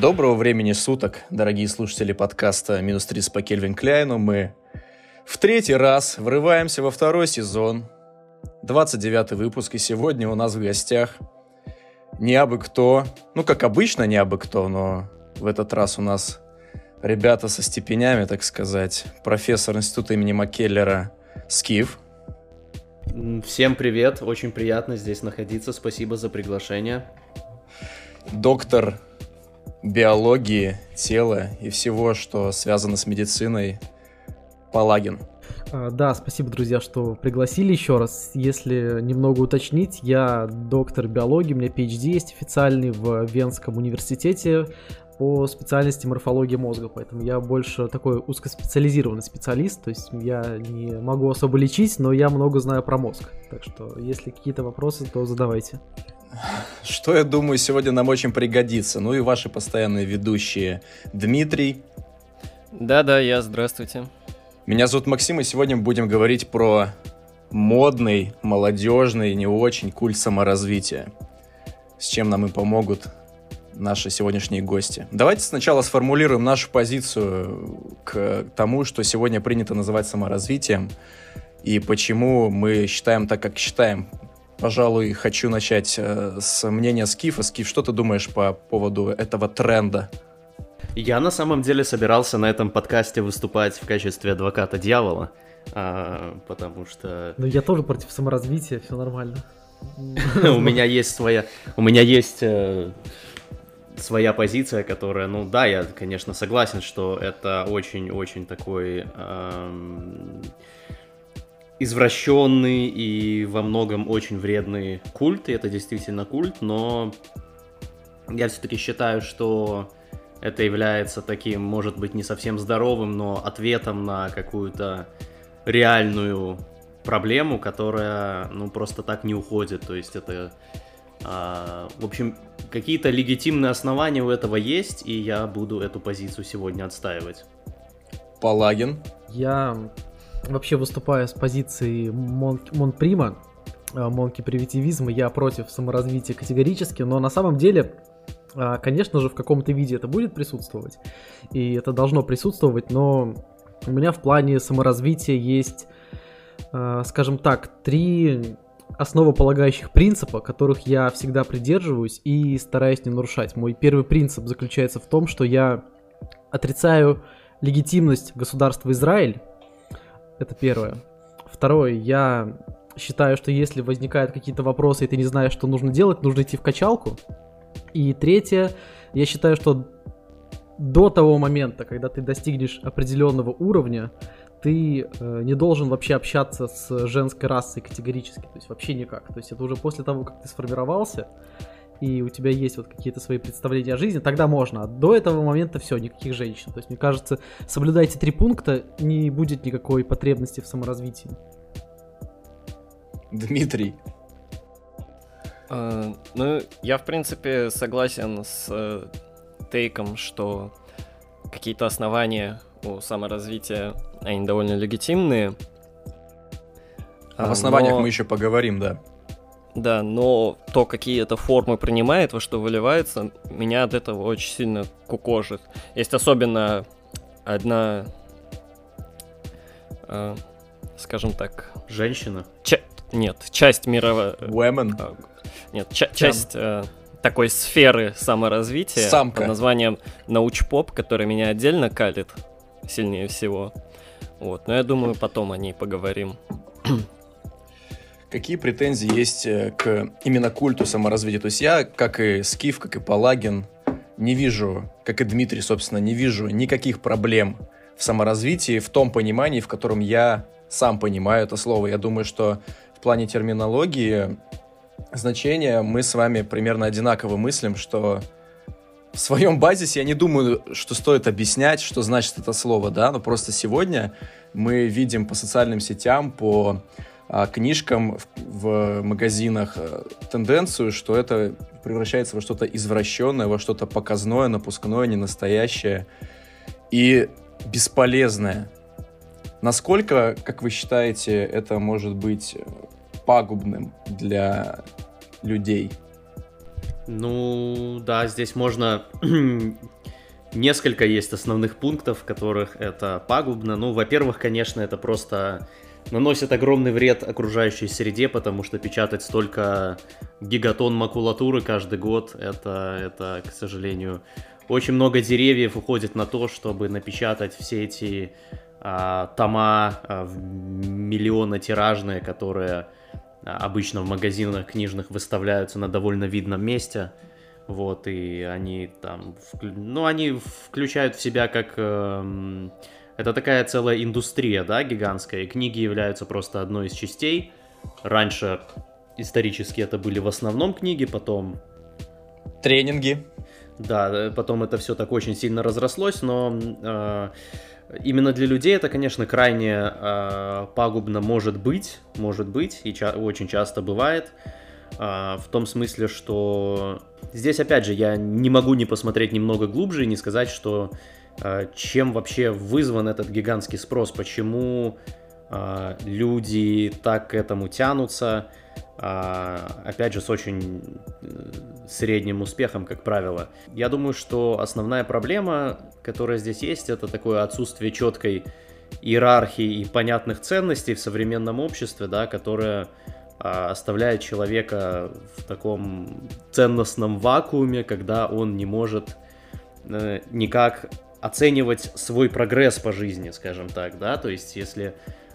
Доброго времени суток, дорогие слушатели подкаста «Минус 30 по Кельвин Кляйну». Мы в третий раз врываемся во второй сезон, 29 выпуск, и сегодня у нас в гостях не абы кто, ну, как обычно, не абы кто, но в этот раз у нас ребята со степенями, так сказать, профессор института имени Маккеллера Скиф. Всем привет, очень приятно здесь находиться, спасибо за приглашение. Доктор биологии тела и всего, что связано с медициной, Палагин. А, да, спасибо, друзья, что пригласили еще раз. Если немного уточнить, я доктор биологии, у меня PhD есть официальный в Венском университете по специальности морфология мозга, поэтому я больше такой узкоспециализированный специалист, то есть я не могу особо лечить, но я много знаю про мозг. Так что, если какие-то вопросы, то задавайте. Что, я думаю, сегодня нам очень пригодится. Ну и ваши постоянные ведущие Дмитрий. Да-да, я, здравствуйте. Меня зовут Максим, и сегодня мы будем говорить про модный, молодежный, не очень культ саморазвития. С чем нам и помогут наши сегодняшние гости. Давайте сначала сформулируем нашу позицию к тому, что сегодня принято называть саморазвитием, и почему мы считаем так, как считаем. Пожалуй, хочу начать э, с мнения Скифа. Скиф, что ты думаешь по поводу этого тренда? Я на самом деле собирался на этом подкасте выступать в качестве адвоката дьявола, а, потому что... Ну я тоже против саморазвития, все нормально. У меня есть своя... У меня есть э, своя позиция, которая, ну да, я, конечно, согласен, что это очень-очень такой эм, извращенный и во многом очень вредный культ, и это действительно культ, но я все-таки считаю, что это является таким, может быть, не совсем здоровым, но ответом на какую-то реальную проблему, которая, ну, просто так не уходит. То есть это, а, в общем, какие-то легитимные основания у этого есть, и я буду эту позицию сегодня отстаивать. Палагин. Я вообще выступаю с позиции Мон, Монприма, э, Монки примитивизма, я против саморазвития категорически, но на самом деле а, конечно же, в каком-то виде это будет присутствовать, и это должно присутствовать, но у меня в плане саморазвития есть, а, скажем так, три основополагающих принципа, которых я всегда придерживаюсь и стараюсь не нарушать. Мой первый принцип заключается в том, что я отрицаю легитимность государства Израиль. Это первое. Второе, я считаю, что если возникают какие-то вопросы, и ты не знаешь, что нужно делать, нужно идти в качалку. И третье, я считаю, что до того момента, когда ты достигнешь определенного уровня, ты э, не должен вообще общаться с женской расой категорически, то есть вообще никак. То есть это уже после того, как ты сформировался, и у тебя есть вот какие-то свои представления о жизни, тогда можно. А до этого момента все, никаких женщин. То есть, мне кажется, соблюдайте три пункта, не будет никакой потребности в саморазвитии. Дмитрий, Э, ну, я, в принципе, согласен с э, тейком, что какие-то основания у саморазвития, они довольно легитимные. А в основаниях но... мы еще поговорим, да. Да, но то, какие это формы принимает, во что выливается, меня от этого очень сильно кукожит. Есть особенно одна, э, скажем так... Женщина? Ча- нет, часть мирового... Women? Э, нет, ча- часть э, такой сферы саморазвития Самка. под названием научпоп, который меня отдельно калит сильнее всего. Вот, но я думаю, потом о ней поговорим. Какие претензии есть э, к именно культу саморазвития? То есть я, как и Скиф, как и Палагин, не вижу, как и Дмитрий, собственно, не вижу никаких проблем в саморазвитии в том понимании, в котором я сам понимаю это слово. Я думаю, что в плане терминологии значения мы с вами примерно одинаково мыслим, что в своем базисе я не думаю, что стоит объяснять, что значит это слово, да, но просто сегодня мы видим по социальным сетям, по книжкам в, магазинах а, тенденцию, что это превращается во что-то извращенное, во что-то показное, напускное, ненастоящее и бесполезное. Насколько, как вы считаете, это может быть пагубным для людей? Ну, да, здесь можно... Несколько есть основных пунктов, в которых это пагубно. Ну, во-первых, конечно, это просто наносит огромный вред окружающей среде, потому что печатать столько гигатон макулатуры каждый год, это, это, к сожалению, очень много деревьев уходит на то, чтобы напечатать все эти а, тома а, миллиона тиражные, которые а, обычно в магазинах книжных выставляются на довольно видном месте. Вот, и они там, ну, они включают в себя как... Э, это такая целая индустрия, да, гигантская, и книги являются просто одной из частей. Раньше исторически это были в основном книги, потом... Тренинги. Да, э, потом это все так очень сильно разрослось, но э, именно для людей это, конечно, крайне э, пагубно может быть, может быть, и ча- очень часто бывает. Э, в том смысле, что здесь, опять же, я не могу не посмотреть немного глубже и не сказать, что чем вообще вызван этот гигантский спрос, почему э, люди так к этому тянутся. А, опять же, с очень э, средним успехом, как правило. Я думаю, что основная проблема, которая здесь есть, это такое отсутствие четкой иерархии и понятных ценностей в современном обществе, да, которое а, оставляет человека в таком ценностном вакууме, когда он не может э, никак оценивать свой прогресс по жизни, скажем так, да, то есть если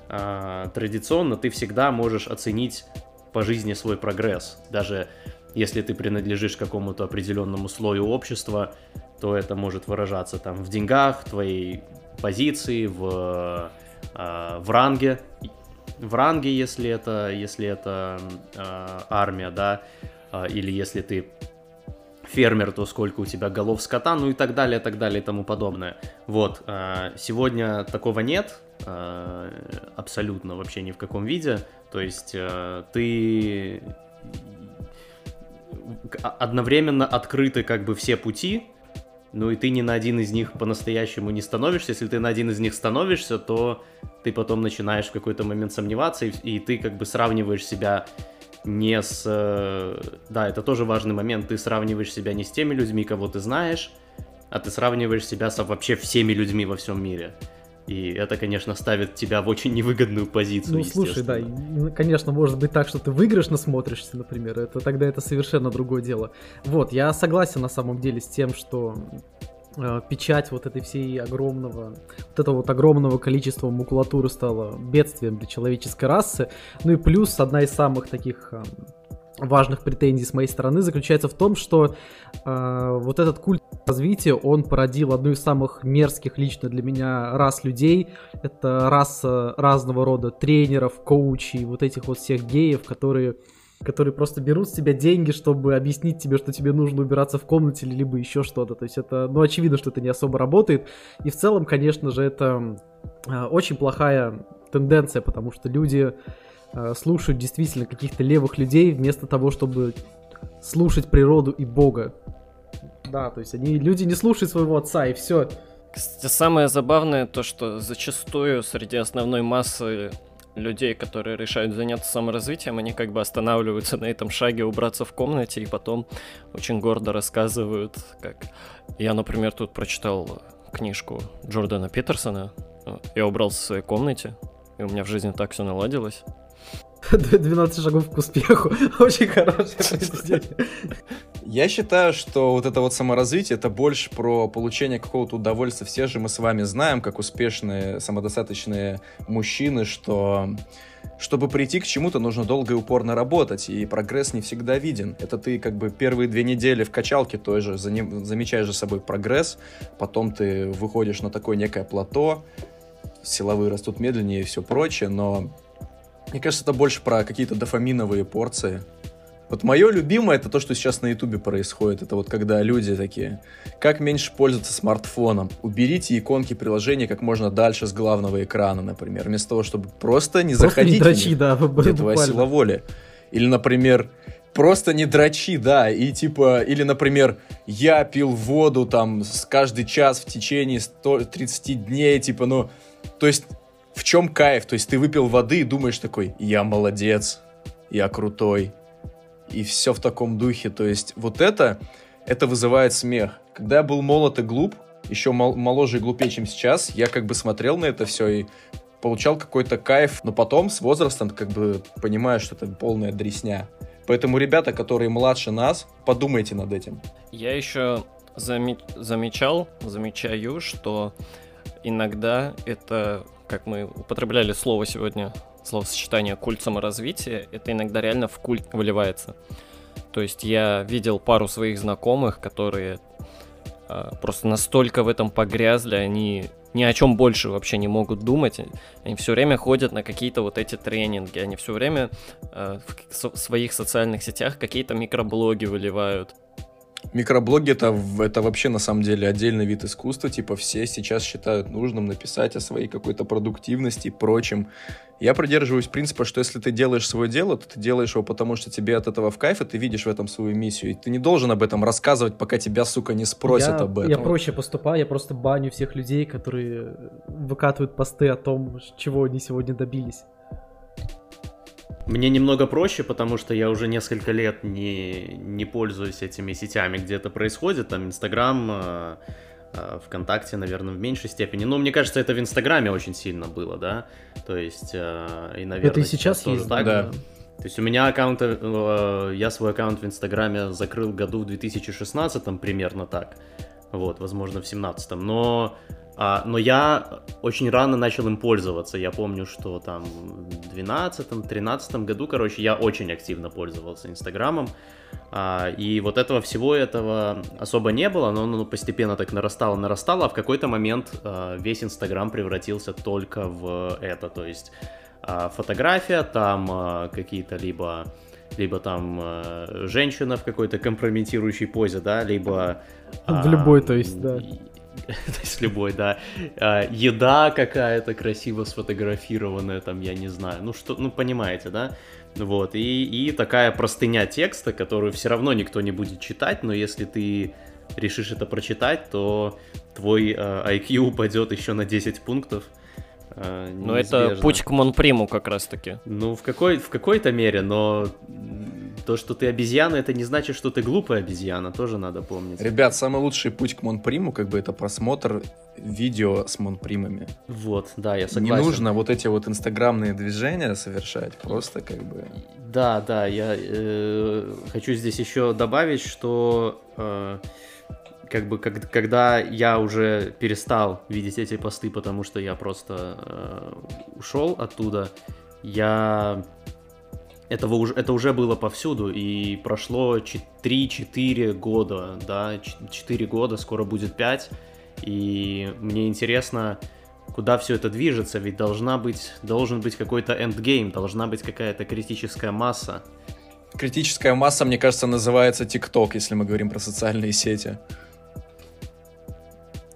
а, традиционно ты всегда можешь оценить по жизни свой прогресс. Даже если ты принадлежишь какому-то определенному слою общества, то это может выражаться там в деньгах, твоей позиции, в, э, в ранге, в ранге, если это, если это э, армия, да, э, или если ты фермер, то сколько у тебя голов скота, ну и так далее, так далее и тому подобное. Вот, э, сегодня такого нет, э, абсолютно вообще ни в каком виде. То есть э, ты одновременно открыты как бы все пути, ну и ты ни на один из них по-настоящему не становишься. Если ты на один из них становишься, то ты потом начинаешь в какой-то момент сомневаться, и, и ты как бы сравниваешь себя не с... Э, да, это тоже важный момент. Ты сравниваешь себя не с теми людьми, кого ты знаешь, а ты сравниваешь себя со вообще всеми людьми во всем мире. И это, конечно, ставит тебя в очень невыгодную позицию. Ну, слушай, да, конечно, может быть так, что ты выигрышно смотришься, например, это тогда это совершенно другое дело. Вот, я согласен на самом деле с тем, что печать вот этой всей огромного, вот этого вот огромного количества макулатуры стала бедствием для человеческой расы. Ну и плюс одна из самых таких э, важных претензий с моей стороны заключается в том, что э, вот этот культ развития, он породил одну из самых мерзких лично для меня рас людей. Это раса разного рода тренеров, коучей, вот этих вот всех геев, которые которые просто берут с тебя деньги, чтобы объяснить тебе, что тебе нужно убираться в комнате, либо еще что-то. То есть это, ну, очевидно, что это не особо работает. И в целом, конечно же, это э, очень плохая тенденция, потому что люди Э, слушают действительно каких-то левых людей вместо того, чтобы слушать природу и Бога. Да, то есть они люди не слушают своего отца и все. Кстати, самое забавное то, что зачастую среди основной массы людей, которые решают заняться саморазвитием, они как бы останавливаются на этом шаге убраться в комнате и потом очень гордо рассказывают, как я, например, тут прочитал книжку Джордана Питерсона, я убрался в своей комнате, и у меня в жизни так все наладилось. 12 шагов к успеху. Очень хорошее произведение. Я считаю, что вот это вот саморазвитие, это больше про получение какого-то удовольствия. Все же мы с вами знаем, как успешные, самодостаточные мужчины, что чтобы прийти к чему-то, нужно долго и упорно работать, и прогресс не всегда виден. Это ты как бы первые две недели в качалке той же замечаешь за собой прогресс, потом ты выходишь на такое некое плато, силовые растут медленнее и все прочее, но мне кажется, это больше про какие-то дофаминовые порции. Вот мое любимое это то, что сейчас на Ютубе происходит. Это вот когда люди такие, как меньше пользоваться смартфоном. Уберите иконки приложения как можно дальше с главного экрана, например, вместо того, чтобы просто не просто заходить не дрочи, них. да, твоя сила воли. Или, например, просто не дрочи, да, и типа, или, например, я пил воду там с каждый час в течение 130 дней, типа, ну, то есть в чем кайф? То есть ты выпил воды и думаешь такой, я молодец, я крутой, и все в таком духе. То есть вот это, это вызывает смех. Когда я был молод и глуп, еще мол- моложе и глупее, чем сейчас, я как бы смотрел на это все и получал какой-то кайф, но потом с возрастом как бы понимаешь, что это полная дресня. Поэтому, ребята, которые младше нас, подумайте над этим. Я еще заме- замечал, замечаю, что иногда это, как мы употребляли слово сегодня, словосочетание культ саморазвития, это иногда реально в культ выливается. То есть я видел пару своих знакомых, которые э, просто настолько в этом погрязли, они ни о чем больше вообще не могут думать. Они все время ходят на какие-то вот эти тренинги, они все время э, в своих социальных сетях какие-то микроблоги выливают. Микроблоги это, это вообще на самом деле отдельный вид искусства. Типа все сейчас считают нужным написать о своей какой-то продуктивности и прочем. Я придерживаюсь принципа, что если ты делаешь свое дело, то ты делаешь его потому, что тебе от этого в кайф, и ты видишь в этом свою миссию. И ты не должен об этом рассказывать, пока тебя, сука, не спросят я, об этом. Я проще поступаю, я просто баню всех людей, которые выкатывают посты о том, чего они сегодня добились. Мне немного проще, потому что я уже несколько лет не, не пользуюсь этими сетями, где это происходит. Там Инстаграм, э, э, ВКонтакте, наверное, в меньшей степени. Но мне кажется, это в Инстаграме очень сильно было, да. То есть, э, и, наверное, это и сейчас, сейчас есть, так. Да. То есть у меня аккаунт, я свой аккаунт в Инстаграме закрыл году в 2016 примерно так. Вот, возможно, в 17 Но а, но я очень рано начал им пользоваться. Я помню, что там в 12-13 году, короче, я очень активно пользовался Инстаграмом. А, и вот этого всего этого особо не было, но оно постепенно так нарастало, нарастало, а в какой-то момент а, весь Инстаграм превратился только в это. То есть а, фотография, там а, какие-то либо либо там э, женщина в какой-то компрометирующей позе, да, либо... В любой, то есть, да. То есть любой, да. А, еда какая-то красиво сфотографированная, там, я не знаю. Ну, что, ну, понимаете, да? Вот, и, и такая простыня текста, которую все равно никто не будет читать, но если ты решишь это прочитать, то твой э, IQ упадет еще на 10 пунктов. Э, ну, это путь к Монприму как раз-таки. Ну, в, какой, в какой-то мере, но то, что ты обезьяна, это не значит, что ты глупая обезьяна, тоже надо помнить. Ребят, самый лучший путь к Монприму, как бы, это просмотр видео с Монпримами. Вот, да, я согласен. Не нужно вот эти вот инстаграмные движения совершать, просто как бы... Да, да, я э, хочу здесь еще добавить, что... Э, как бы как, когда я уже перестал видеть эти посты, потому что я просто э, ушел оттуда, я этого уже, это уже было повсюду, и прошло 3-4 года, да, 4 года, скоро будет 5, и мне интересно, куда все это движется, ведь должна быть, должен быть какой-то эндгейм, должна быть какая-то критическая масса. Критическая масса, мне кажется, называется TikTok, если мы говорим про социальные сети.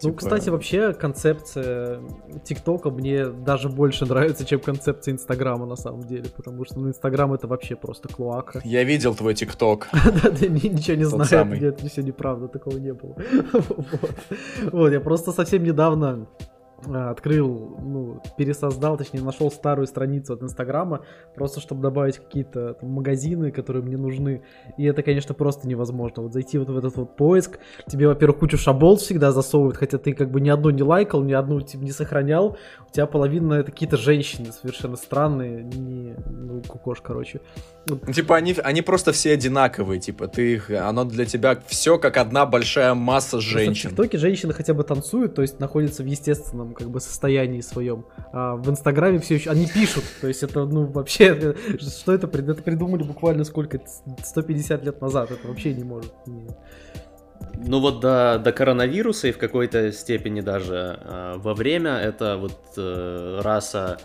Ну, типа... кстати, вообще концепция ТикТока мне даже больше нравится, чем концепция Инстаграма на самом деле, потому что ну, Инстаграм это вообще просто клоака. Я видел твой ТикТок. Да, ты ничего не знаешь, нет, все неправда, такого не было. Вот, я просто совсем недавно открыл, ну, пересоздал, точнее, нашел старую страницу от Инстаграма, просто чтобы добавить какие-то там, магазины, которые мне нужны. И это, конечно, просто невозможно. Вот зайти вот в этот вот поиск, тебе, во-первых, кучу шабол всегда засовывают, хотя ты как бы ни одну не лайкал, ни одну типа, не сохранял. У тебя половина это какие-то женщины совершенно странные, не, ну, кукош, короче. Типа они, они просто все одинаковые, типа ты их, оно для тебя все как одна большая масса женщин. В ТикТоке женщины хотя бы танцуют, то есть находятся в естественном как бы состоянии своем. А в Инстаграме все еще, они пишут, то есть это, ну, вообще, что это, это придумали буквально сколько, 150 лет назад, это вообще не может. Ну вот до, до коронавируса и в какой-то степени даже э, во время это вот э, раса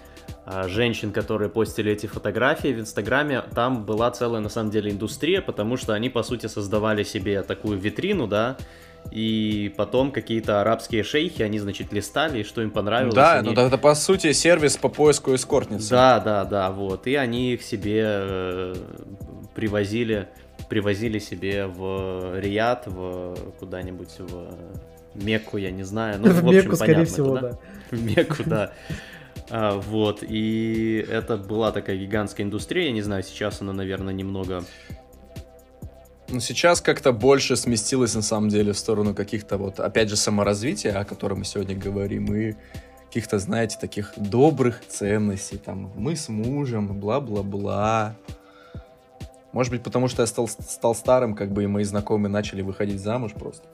э, женщин, которые постили эти фотографии в Инстаграме, там была целая на самом деле индустрия, потому что они по сути создавали себе такую витрину, да, и потом какие-то арабские шейхи, они, значит, листали, что им понравилось. Да, они... ну это по сути сервис по поиску эскортницы. Да, да, да, вот. И они их себе э, привозили, привозили себе в Рият, в куда-нибудь в Мекку, я не знаю. Ну, в, в Мекку, скорее всего, да? В Мекку, да. А, вот, и это была такая гигантская индустрия, я не знаю, сейчас она, наверное, немного Ну, сейчас как-то больше сместилось, на самом деле, в сторону каких-то вот, опять же, саморазвития, о котором мы сегодня говорим, и каких-то, знаете, таких добрых ценностей, там, мы с мужем, бла-бла-бла. Может быть, потому что я стал, стал старым, как бы и мои знакомые начали выходить замуж просто.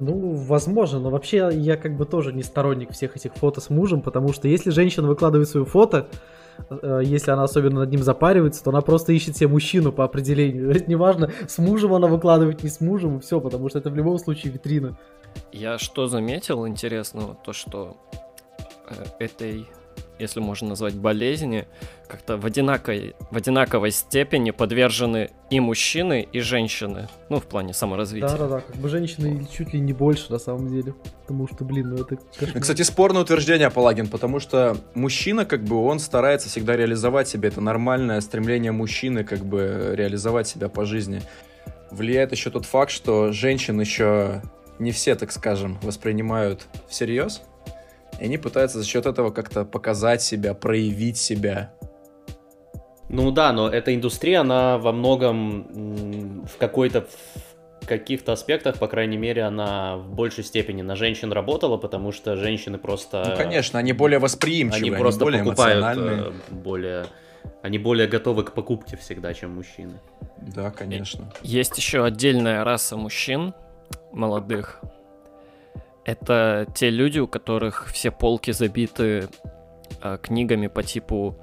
Ну, возможно, но вообще я как бы тоже не сторонник всех этих фото с мужем, потому что если женщина выкладывает свое фото, если она особенно над ним запаривается, то она просто ищет себе мужчину по определению. Это неважно, с мужем она выкладывает, не с мужем, и все, потому что это в любом случае витрина. Я что заметил интересного, то что э, этой если можно назвать болезни, как-то в одинаковой, в одинаковой степени подвержены и мужчины, и женщины. Ну, в плане саморазвития. Да-да-да, как бы женщины чуть ли не больше, на самом деле. Потому что, блин, ну это кошмар. Кстати, спорное утверждение, Палагин, потому что мужчина, как бы, он старается всегда реализовать себя. Это нормальное стремление мужчины, как бы, реализовать себя по жизни. Влияет еще тот факт, что женщин еще не все, так скажем, воспринимают всерьез. И они пытаются за счет этого как-то показать себя, проявить себя. Ну да, но эта индустрия, она во многом в какой-то каких-то аспектах, по крайней мере, она в большей степени на женщин работала, потому что женщины просто... Ну, конечно, они более восприимчивы, они, просто более покупают эмоциональные. Э, более... Они более готовы к покупке всегда, чем мужчины. Да, конечно. Есть еще отдельная раса мужчин, молодых, это те люди, у которых все полки забиты э, книгами по типу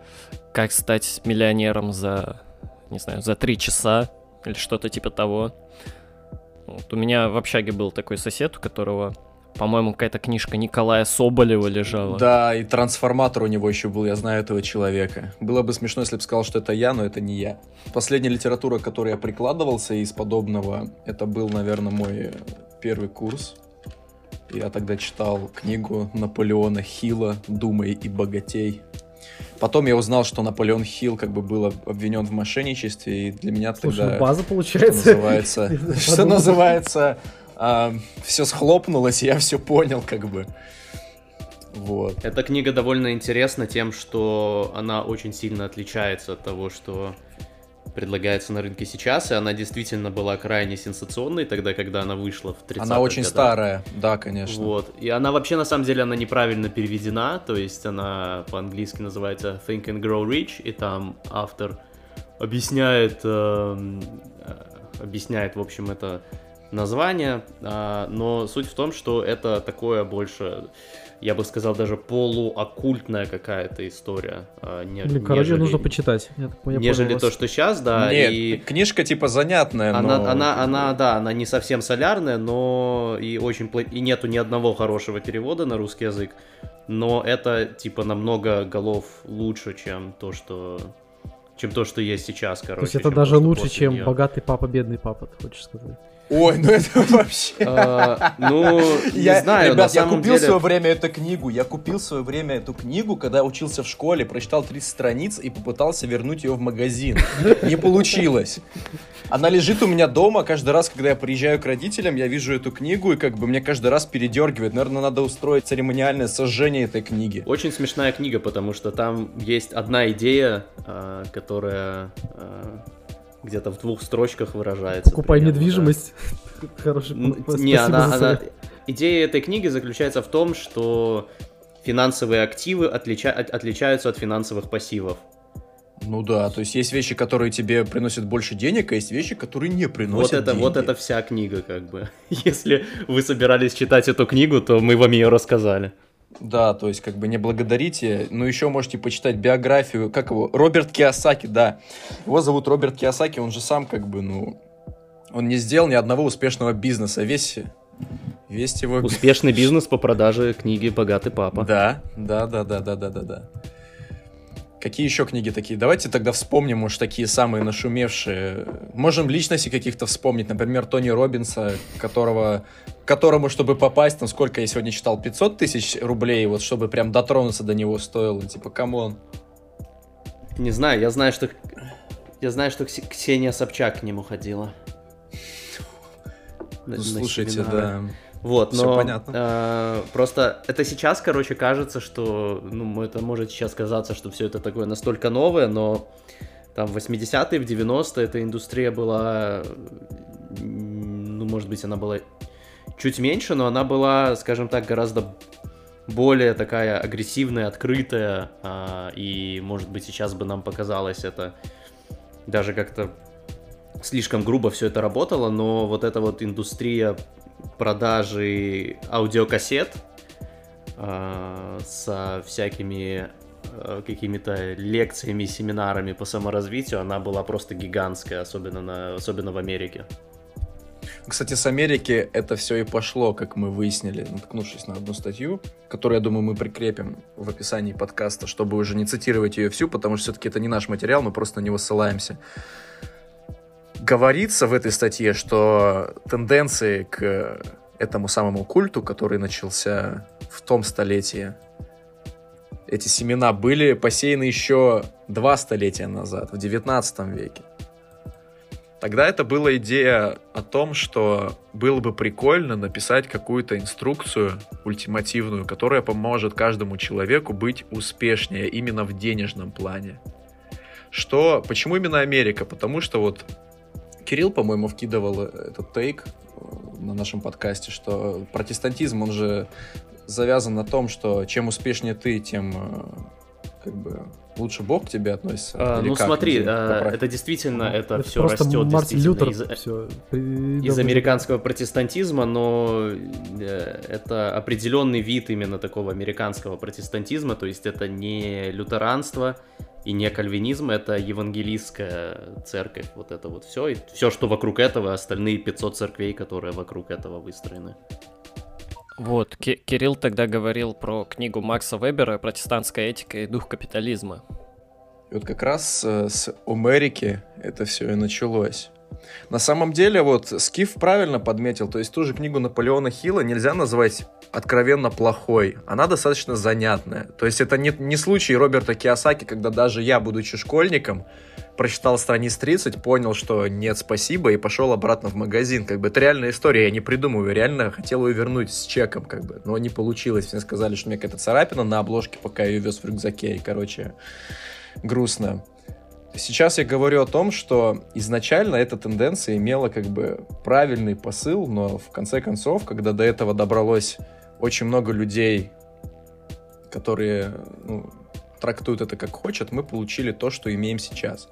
«Как стать миллионером за, не знаю, за три часа» или что-то типа того. Вот у меня в общаге был такой сосед, у которого, по-моему, какая-то книжка Николая Соболева лежала. Да, и трансформатор у него еще был, я знаю этого человека. Было бы смешно, если бы сказал, что это я, но это не я. Последняя литература, к которой я прикладывался из подобного, это был, наверное, мой первый курс я тогда читал книгу Наполеона Хилла «Думай и богатей». Потом я узнал, что Наполеон Хилл как бы был обвинен в мошенничестве, и для меня Слушай, тогда... Ну база получается. Что называется, что называется а, все схлопнулось, и я все понял как бы. Вот. Эта книга довольно интересна тем, что она очень сильно отличается от того, что предлагается на рынке сейчас, и она действительно была крайне сенсационной тогда, когда она вышла в 30 Она очень годах. старая, да, конечно. Вот. И она вообще, на самом деле, она неправильно переведена, то есть она по-английски называется Think and Grow Rich, и там автор объясняет, э, объясняет, в общем, это название, э, но суть в том, что это такое больше я бы сказал, даже полуоккультная какая-то история. А, не, Блин, короче, нужно почитать. Я, я нежели то, что сейчас, да. Нет, и... книжка типа занятная, она, но... Она, она, да, она не совсем солярная, но и очень... И нету ни одного хорошего перевода на русский язык. Но это, типа, намного голов лучше, чем то, что чем то, что есть сейчас, короче. То есть это даже лучше, чем нее. богатый папа, бедный папа, ты хочешь сказать? Ой, ну это вообще... А, ну, не знаю, Ребят, я купил в свое время эту книгу, я купил в свое время эту книгу, когда учился в школе, прочитал 30 страниц и попытался вернуть ее в магазин. Не получилось. Она лежит у меня дома, каждый раз, когда я приезжаю к родителям, я вижу эту книгу, и как бы мне каждый раз передергивает. Наверное, надо устроить церемониальное сожжение этой книги. Очень смешная книга, потому что там есть одна идея, а, которая а, где-то в двух строчках выражается. Покупай примерно, недвижимость. Да. Хороший Не, она, она... Идея этой книги заключается в том, что финансовые активы отлича... отличаются от финансовых пассивов. Ну да, то есть есть вещи, которые тебе приносят больше денег, а есть вещи, которые не приносят вот это, деньги. Вот это вся книга, как бы. Если вы собирались читать эту книгу, то мы вам ее рассказали. Да, то есть как бы не благодарите. Ну, еще можете почитать биографию, как его, Роберт Киосаки, да. Его зовут Роберт Киосаки, он же сам как бы, ну, он не сделал ни одного успешного бизнеса. Весь, весь его... Успешный бизнес по продаже книги «Богатый папа». Да, да, да, да, да, да, да, да. Какие еще книги такие? Давайте тогда вспомним, может, такие самые нашумевшие. Можем личности каких-то вспомнить. Например, Тони Робинса, которого, которому, чтобы попасть, там, сколько я сегодня читал, 500 тысяч рублей, вот, чтобы прям дотронуться до него стоило. Типа, come on. Не знаю, я знаю, что... Я знаю, что Ксения Собчак к нему ходила. Ну, слушайте, да. Вот, но понятно. Э, просто это сейчас, короче, кажется, что, ну, это может сейчас казаться, что все это такое настолько новое, но там в 80-е, в 90-е эта индустрия была, ну, может быть, она была чуть меньше, но она была, скажем так, гораздо более такая агрессивная, открытая, а, и, может быть, сейчас бы нам показалось это даже как-то слишком грубо все это работало, но вот эта вот индустрия продажи аудиокассет э, со всякими э, какими-то лекциями, семинарами по саморазвитию, она была просто гигантская, особенно, на, особенно в Америке. Кстати, с Америки это все и пошло, как мы выяснили, наткнувшись на одну статью, которую, я думаю, мы прикрепим в описании подкаста, чтобы уже не цитировать ее всю, потому что все-таки это не наш материал, мы просто на него ссылаемся. Говорится в этой статье, что тенденции к этому самому культу, который начался в том столетии, эти семена были посеяны еще два столетия назад, в 19 веке. Тогда это была идея о том, что было бы прикольно написать какую-то инструкцию ультимативную, которая поможет каждому человеку быть успешнее именно в денежном плане. Что, почему именно Америка? Потому что вот Кирилл, по-моему, вкидывал этот тейк э, на нашем подкасте, что протестантизм, он же завязан на том, что чем успешнее ты, тем э, как бы лучше Бог к тебе относится? А, ну как? смотри, а, это действительно, это, это все растет Мартин Лютер из, все из американского протестантизма, но э, это определенный вид именно такого американского протестантизма, то есть это не лютеранство и не кальвинизм, это евангелистская церковь, вот это вот все, и все, что вокруг этого, остальные 500 церквей, которые вокруг этого выстроены. Вот, Ки- Кирилл тогда говорил про книгу Макса Вебера «Протестантская этика и дух капитализма». И вот как раз э, с Америки это все и началось. На самом деле, вот Скиф правильно подметил, то есть ту же книгу Наполеона Хилла нельзя назвать откровенно плохой. Она достаточно занятная. То есть это не, не случай Роберта Киосаки, когда даже я, будучи школьником, прочитал страниц 30, понял, что нет, спасибо, и пошел обратно в магазин. Как бы это реальная история, я не придумываю. Реально хотел ее вернуть с чеком, как бы. Но не получилось. Все сказали, что у меня какая-то царапина на обложке, пока я ее вез в рюкзаке. И, короче, грустно. Сейчас я говорю о том, что изначально эта тенденция имела как бы правильный посыл, но в конце концов, когда до этого добралось очень много людей, которые ну, трактуют это как хочет, мы получили то, что имеем сейчас.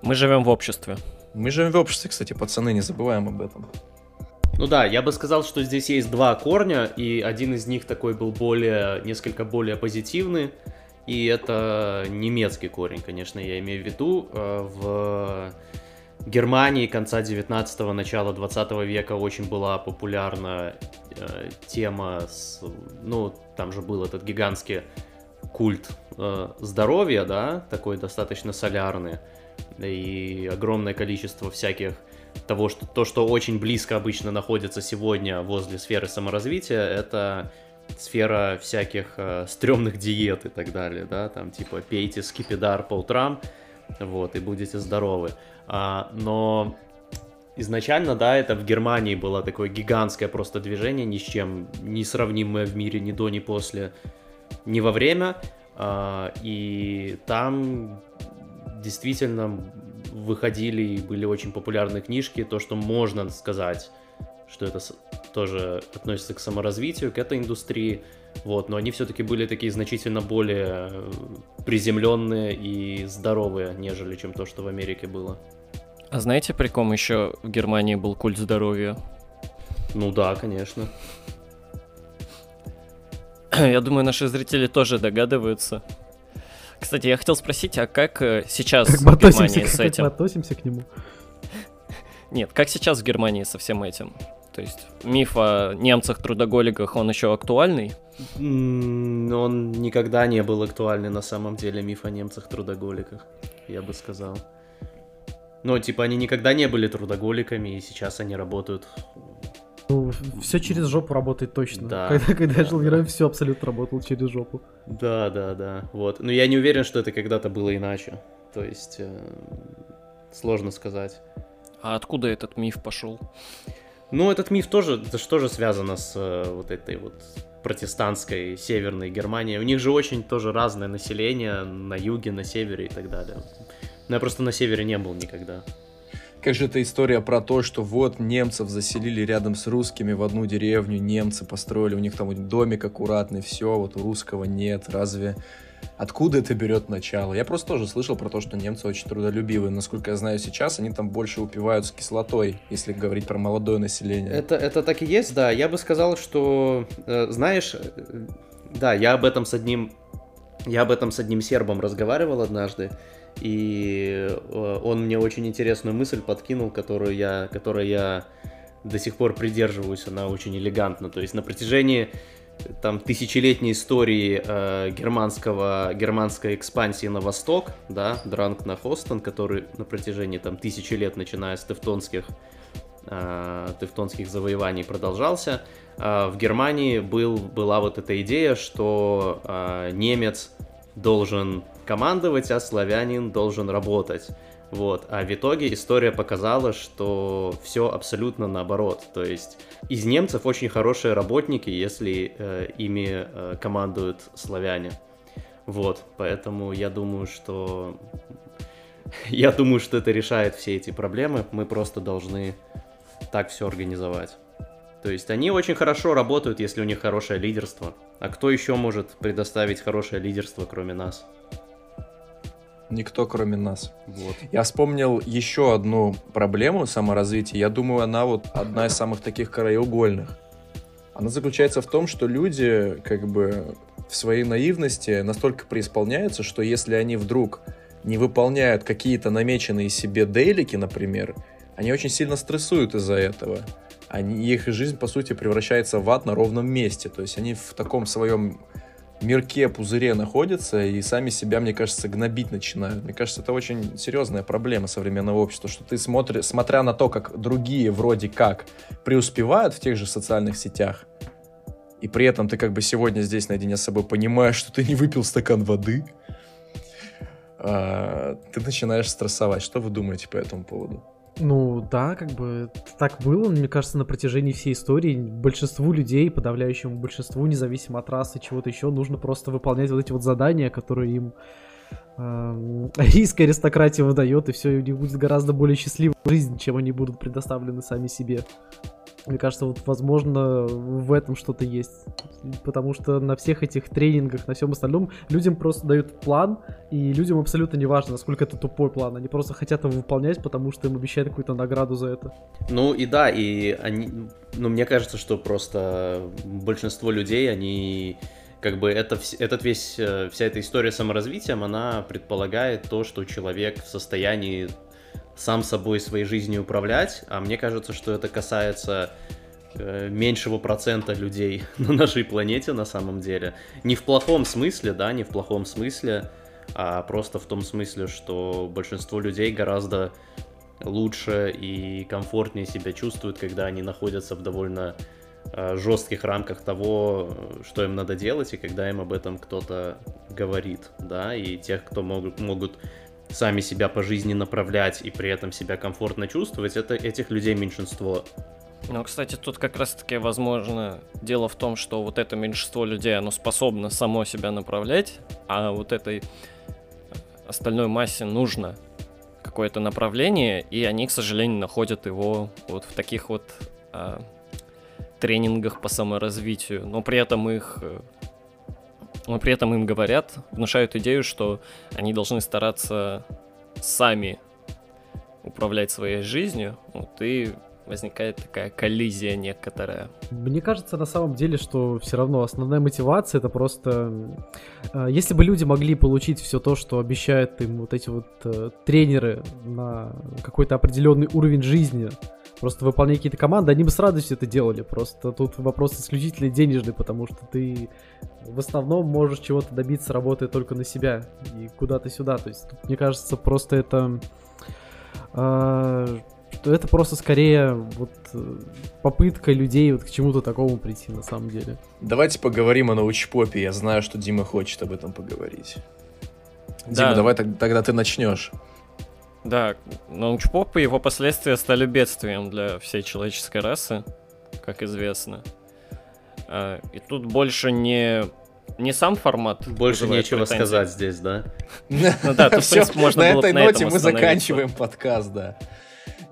Мы живем в обществе. Мы живем в обществе, кстати, пацаны, не забываем об этом. Ну да, я бы сказал, что здесь есть два корня, и один из них такой был более, несколько более позитивный, и это немецкий корень, конечно, я имею в виду. Э, в Германии конца 19-го, начала 20 века очень была популярна э, тема с... Ну, там же был этот гигантский культ э, здоровья, да, такой достаточно солярный, и огромное количество всяких того, что то, что очень близко обычно находится сегодня возле сферы саморазвития, это сфера всяких э, стрёмных диет и так далее, да, там типа пейте скипидар по утрам, вот, и будете здоровы. А, но изначально, да, это в Германии было такое гигантское просто движение, ни с чем не сравнимое в мире ни до, ни после, ни во время. А, и там действительно выходили и были очень популярные книжки, то, что можно сказать, что это тоже относится к саморазвитию, к этой индустрии, вот, но они все-таки были такие значительно более э, приземленные и здоровые, нежели чем то, что в Америке было. А знаете, при ком еще в Германии был культ здоровья? Ну да, конечно. Я думаю, наши зрители тоже догадываются. Кстати, я хотел спросить, а как э, сейчас как в Германии с этим? Как мы относимся к нему? Нет, как сейчас в Германии со всем этим? То есть миф о немцах-трудоголиках, он еще актуальный? Он никогда не был актуальный на самом деле, миф о немцах-трудоголиках, я бы сказал. Ну, типа, они никогда не были трудоголиками, и сейчас они работают ну, все через жопу работает точно. Да. Когда, когда да, я жил в Иране, все абсолютно работало через жопу. Да, да, да. Вот. Но я не уверен, что это когда-то было иначе. То есть, э, сложно сказать. А откуда этот миф пошел? Ну, этот миф тоже, это же тоже связано с э, вот этой вот протестантской северной Германией. У них же очень тоже разное население на юге, на севере и так далее. Но я просто на севере не был никогда. Как же эта история про то, что вот немцев заселили рядом с русскими в одну деревню, немцы построили, у них там домик аккуратный, все, вот у русского нет, разве... Откуда это берет начало? Я просто тоже слышал про то, что немцы очень трудолюбивые. Насколько я знаю сейчас, они там больше упиваются кислотой, если говорить про молодое население. Это, это так и есть, да. Я бы сказал, что, э, знаешь, э, да, я об этом с одним, я об этом с одним сербом разговаривал однажды, и э, он мне очень интересную мысль подкинул, которую я, которой я до сих пор придерживаюсь, она очень элегантна. То есть на протяжении там тысячелетней истории э, германского, германской экспансии на восток, да, Дранг на Хостон, который на протяжении там тысячи лет, начиная с тевтонских, э, тевтонских завоеваний продолжался, э, в Германии был, была вот эта идея, что э, немец должен командовать, а славянин должен работать. Вот. А в итоге история показала, что все абсолютно наоборот. То есть из немцев очень хорошие работники, если э, ими э, командуют славяне. Вот. Поэтому я думаю, что я думаю, что это решает все эти проблемы. Мы просто должны так все организовать. То есть они очень хорошо работают, если у них хорошее лидерство. А кто еще может предоставить хорошее лидерство, кроме нас? Никто, кроме нас. Вот. Я вспомнил еще одну проблему саморазвития. Я думаю, она вот одна из самых таких краеугольных. Она заключается в том, что люди как бы в своей наивности настолько преисполняются, что если они вдруг не выполняют какие-то намеченные себе дейлики, например, они очень сильно стрессуют из-за этого. Они, их жизнь, по сути, превращается в ад на ровном месте. То есть они в таком своем мирке, пузыре находятся и сами себя, мне кажется, гнобить начинают. Мне кажется, это очень серьезная проблема современного общества, что ты смотри, смотря на то, как другие вроде как преуспевают в тех же социальных сетях, и при этом ты как бы сегодня здесь наедине с собой понимаешь, что ты не выпил стакан воды, а, ты начинаешь стрессовать. Что вы думаете по этому поводу? Ну да, как бы так было, мне кажется, на протяжении всей истории. Большинству людей, подавляющему большинству, независимо от расы, чего-то еще, нужно просто выполнять вот эти вот задания, которые им э, рийская аристократия выдает, и все, у них будет гораздо более счастливая жизнь, чем они будут предоставлены сами себе. Мне кажется, вот возможно в этом что-то есть. Потому что на всех этих тренингах, на всем остальном, людям просто дают план, и людям абсолютно не важно, насколько это тупой план. Они просто хотят его выполнять, потому что им обещают какую-то награду за это. Ну и да, и они. Ну, мне кажется, что просто большинство людей, они как бы это, этот весь, э, вся эта история саморазвитием, она предполагает то, что человек в состоянии сам собой своей жизнью управлять, а мне кажется, что это касается э, меньшего процента людей на нашей планете на самом деле. Не в плохом смысле, да, не в плохом смысле, а просто в том смысле, что большинство людей гораздо лучше и комфортнее себя чувствуют, когда они находятся в довольно э, жестких рамках того, что им надо делать, и когда им об этом кто-то говорит, да, и тех, кто могут, могут сами себя по жизни направлять и при этом себя комфортно чувствовать, это этих людей меньшинство. Ну, кстати, тут как раз-таки, возможно, дело в том, что вот это меньшинство людей, оно способно само себя направлять, а вот этой остальной массе нужно какое-то направление, и они, к сожалению, находят его вот в таких вот а, тренингах по саморазвитию, но при этом их э, но при этом им говорят, внушают идею, что они должны стараться сами управлять своей жизнью, вот, и возникает такая коллизия некоторая. Мне кажется, на самом деле, что все равно основная мотивация это просто... Э, если бы люди могли получить все то, что обещают им вот эти вот э, тренеры на какой-то определенный уровень жизни, просто выполнять какие-то команды, они бы с радостью это делали. Просто тут вопрос исключительно денежный, потому что ты в основном можешь чего-то добиться, работая только на себя и куда-то сюда. То есть, тут, мне кажется, просто это... Э, что это просто скорее вот э, попытка людей вот к чему-то такому прийти на самом деле. Давайте поговорим о научпопе. Я знаю, что Дима хочет об этом поговорить. Да. Дима, давай тогда ты начнешь. Да, научпоп и его последствия стали бедствием для всей человеческой расы, как известно. А, и тут больше не не сам формат. Больше нечего претензии. сказать здесь, да? Ну да, тут, в принципе, можно на было бы этой на ноте мы заканчиваем подкаст, да.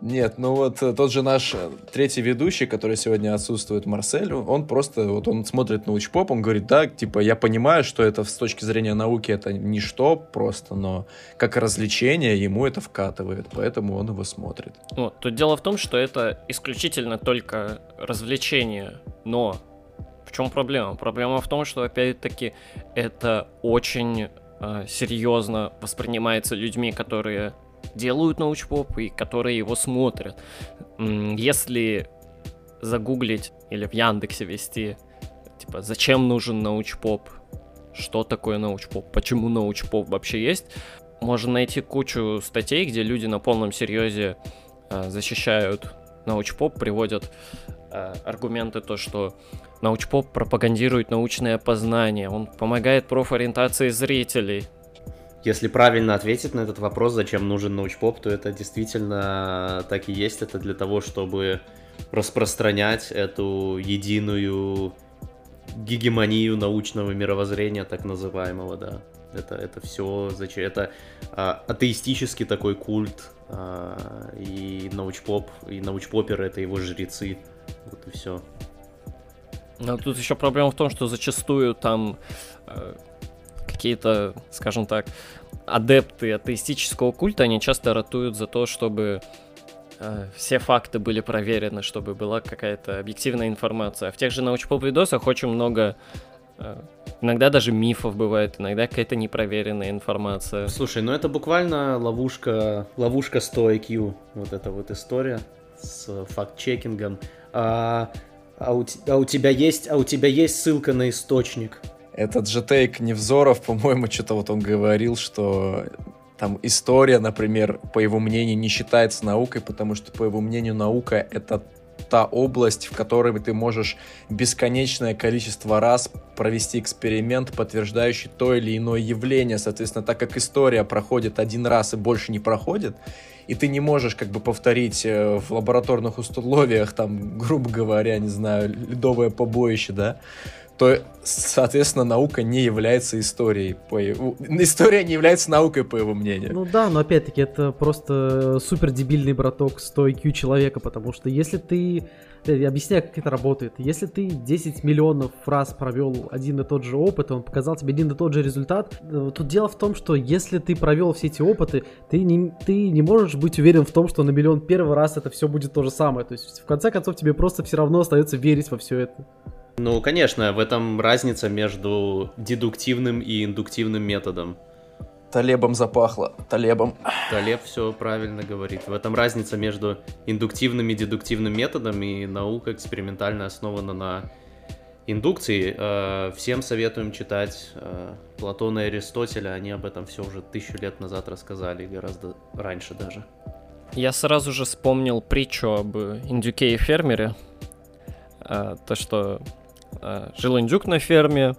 Нет, ну вот э, тот же наш э, третий ведущий, который сегодня отсутствует, Марсель, он просто, вот он смотрит на учпоп, он говорит, да, типа, я понимаю, что это с точки зрения науки это ничто просто, но как развлечение ему это вкатывает, поэтому он его смотрит. Вот, тут дело в том, что это исключительно только развлечение, но в чем проблема? Проблема в том, что опять-таки это очень э, серьезно воспринимается людьми, которые делают научпоп и которые его смотрят. Если загуглить или в Яндексе вести, типа, зачем нужен научпоп, что такое научпоп, почему научпоп вообще есть, можно найти кучу статей, где люди на полном серьезе э, защищают научпоп, приводят э, аргументы то, что научпоп пропагандирует научное познание, он помогает профориентации зрителей. Если правильно ответить на этот вопрос, зачем нужен научпоп, то это действительно так и есть. Это для того, чтобы распространять эту единую гегемонию научного мировоззрения, так называемого, да. Это, это все, зачем? Это а, атеистический такой культ, а, и научпоп, и научпоперы это его жрецы. Вот и все. Но тут еще проблема в том, что зачастую там э, какие-то, скажем так, адепты атеистического культа, они часто ратуют за то, чтобы э, все факты были проверены, чтобы была какая-то объективная информация. А в тех же научпоп-видосах очень много, э, иногда даже мифов бывает, иногда какая-то непроверенная информация. Слушай, ну это буквально ловушка, ловушка 100 IQ, вот эта вот история с факт-чекингом. А, а, у, а у тебя есть, а у тебя есть ссылка на источник. Этот же тейк Невзоров, по-моему, что-то вот он говорил, что там история, например, по его мнению, не считается наукой, потому что, по его мнению, наука — это та область, в которой ты можешь бесконечное количество раз провести эксперимент, подтверждающий то или иное явление. Соответственно, так как история проходит один раз и больше не проходит, и ты не можешь как бы повторить э, в лабораторных условиях, там, грубо говоря, не знаю, ледовое побоище, да, то, соответственно, наука не является историей. По его... История не является наукой, по его мнению. Ну да, но опять-таки это просто супер дебильный браток 100 IQ человека, потому что если ты... Я объясняю, как это работает. Если ты 10 миллионов раз провел один и тот же опыт, и он показал тебе один и тот же результат, э, тут дело в том, что если ты провел все эти опыты, ты не, ты не можешь быть уверен в том, что на миллион первый раз это все будет то же самое. То есть, в конце концов, тебе просто все равно остается верить во все это. Ну, конечно, в этом разница между дедуктивным и индуктивным методом. Талебом запахло. Талебом. Талеб все правильно говорит. В этом разница между индуктивным и дедуктивным методом, и наука экспериментально основана на индукции. Э, Всем советуем читать э, Платона и Аристотеля, они об этом все уже тысячу лет назад рассказали, гораздо раньше даже. Я сразу же вспомнил притчу об индюке и фермере. А, то, что а, жил индюк на ферме.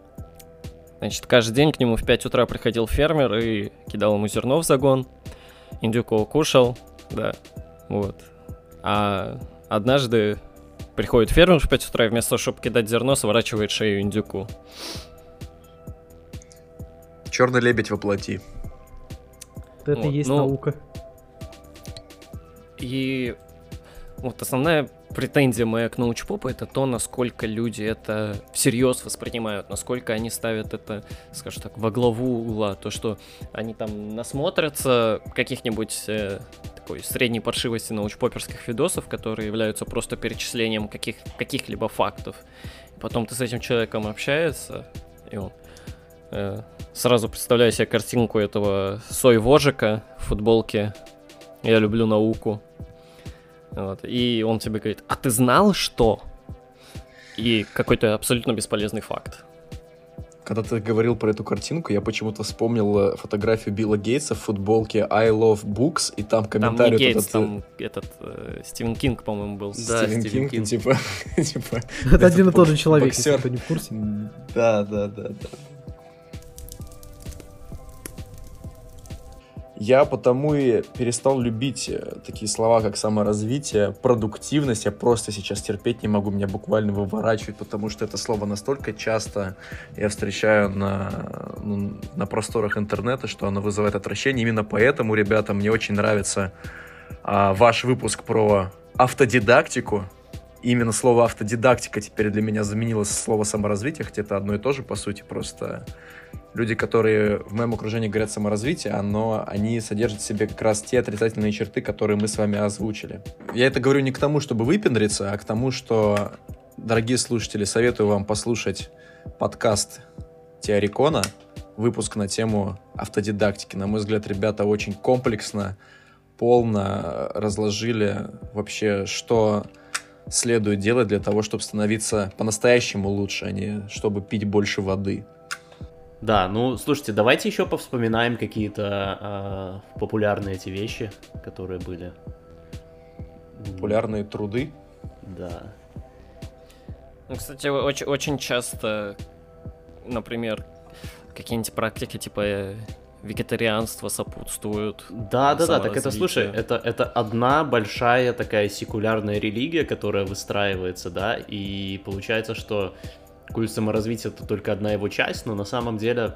Значит, каждый день к нему в 5 утра приходил фермер и кидал ему зерно в загон. Индюк его кушал, да, вот. А однажды приходит фермер в 5 утра и вместо того, чтобы кидать зерно, сворачивает шею индюку. Черный лебедь воплоти. Вот это и Вот, есть ну, наука. И вот основная претензия моя к научпопу это то, насколько люди это всерьез воспринимают, насколько они ставят это, скажем так, во главу угла, то, что они там насмотрятся каких-нибудь э, такой средней паршивости научпоперских видосов, которые являются просто перечислением каких, каких-либо фактов. Потом ты с этим человеком общаешься, и он э, сразу представляю себе картинку этого сой-вожика в футболке. «Я люблю науку», вот. И он тебе говорит, а ты знал, что? И какой-то абсолютно бесполезный факт. Когда ты говорил про эту картинку, я почему-то вспомнил э, фотографию Билла Гейтса в футболке I love books, и там Там комментарий не вот Гейтс, этот, э, там этот э, Стивен Кинг, по-моему, был. Да, Стивен Стивен Кинг, Кинг. типа, типа, Это один и тот же человек, если боксер. кто не в курсе. Да, да, да, да. Я потому и перестал любить э, такие слова, как саморазвитие, продуктивность. Я просто сейчас терпеть не могу, меня буквально выворачивает, потому что это слово настолько часто я встречаю на, ну, на просторах интернета, что оно вызывает отвращение. Именно поэтому, ребята, мне очень нравится а, ваш выпуск про автодидактику. Именно слово автодидактика теперь для меня заменилось слово саморазвитие, хотя это одно и то же, по сути, просто люди, которые в моем окружении говорят саморазвитие, но они содержат в себе как раз те отрицательные черты, которые мы с вами озвучили. Я это говорю не к тому, чтобы выпендриться, а к тому, что, дорогие слушатели, советую вам послушать подкаст Теорикона, выпуск на тему автодидактики. На мой взгляд, ребята очень комплексно полно разложили вообще, что следует делать для того, чтобы становиться по-настоящему лучше, а не чтобы пить больше воды. Да, ну слушайте, давайте еще повспоминаем какие-то э, популярные эти вещи, которые были. Популярные труды. Да. Ну, кстати, очень, очень часто, например, какие-нибудь практики типа э, вегетарианство сопутствуют. Да, да, да, так это, слушай, это, это одна большая такая секулярная религия, которая выстраивается, да, и получается, что культ саморазвития это только одна его часть, но на самом деле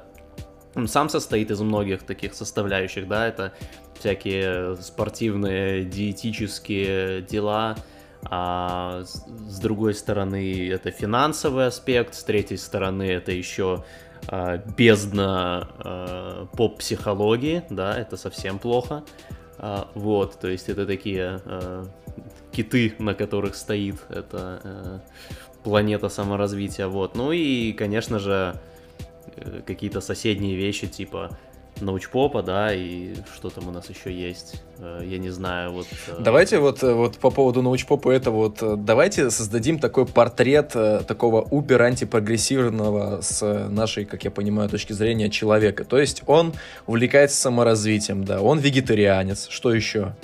он сам состоит из многих таких составляющих, да, это всякие спортивные, диетические дела, а с другой стороны это финансовый аспект, с третьей стороны это еще э, бездна э, поп-психологии, да, это совсем плохо. Э, вот, то есть это такие э, киты, на которых стоит эта э, планета саморазвития, вот. Ну и, конечно же, э, какие-то соседние вещи, типа научпопа, да, и что там у нас еще есть, э, я не знаю, вот... Э, давайте вот, вот по поводу научпопа это вот, давайте создадим такой портрет такого убер-антипрогрессивного с нашей, как я понимаю, точки зрения человека. То есть он увлекается саморазвитием, да, он вегетарианец, что еще?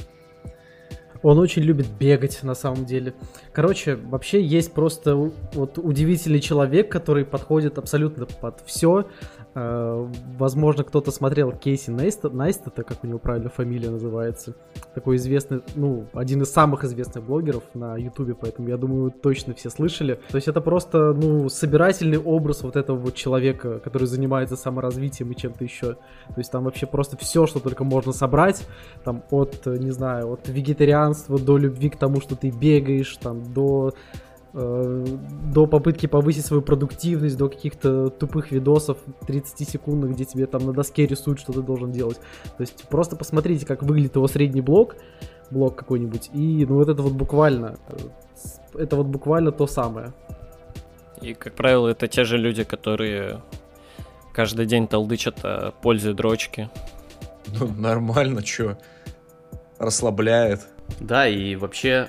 Он очень любит бегать, на самом деле. Короче, вообще есть просто вот удивительный человек, который подходит абсолютно под все. Э, возможно, кто-то смотрел Кейси Найста, Найста, это как у него правильно фамилия называется. Такой известный, ну, один из самых известных блогеров на Ютубе, поэтому я думаю, точно все слышали. То есть это просто, ну, собирательный образ вот этого вот человека, который занимается саморазвитием и чем-то еще. То есть там вообще просто все, что только можно собрать, там от, не знаю, от вегетарианства до любви к тому, что ты бегаешь, там, до до попытки повысить свою продуктивность, до каких-то тупых видосов 30 секунд, где тебе там на доске рисуют, что ты должен делать. То есть просто посмотрите, как выглядит его средний блок, блок какой-нибудь, и ну вот это вот буквально, э, это вот буквально то самое. И, как правило, это те же люди, которые каждый день толдычат о пользе дрочки. Ну, нормально, чё? Расслабляет. Да, и вообще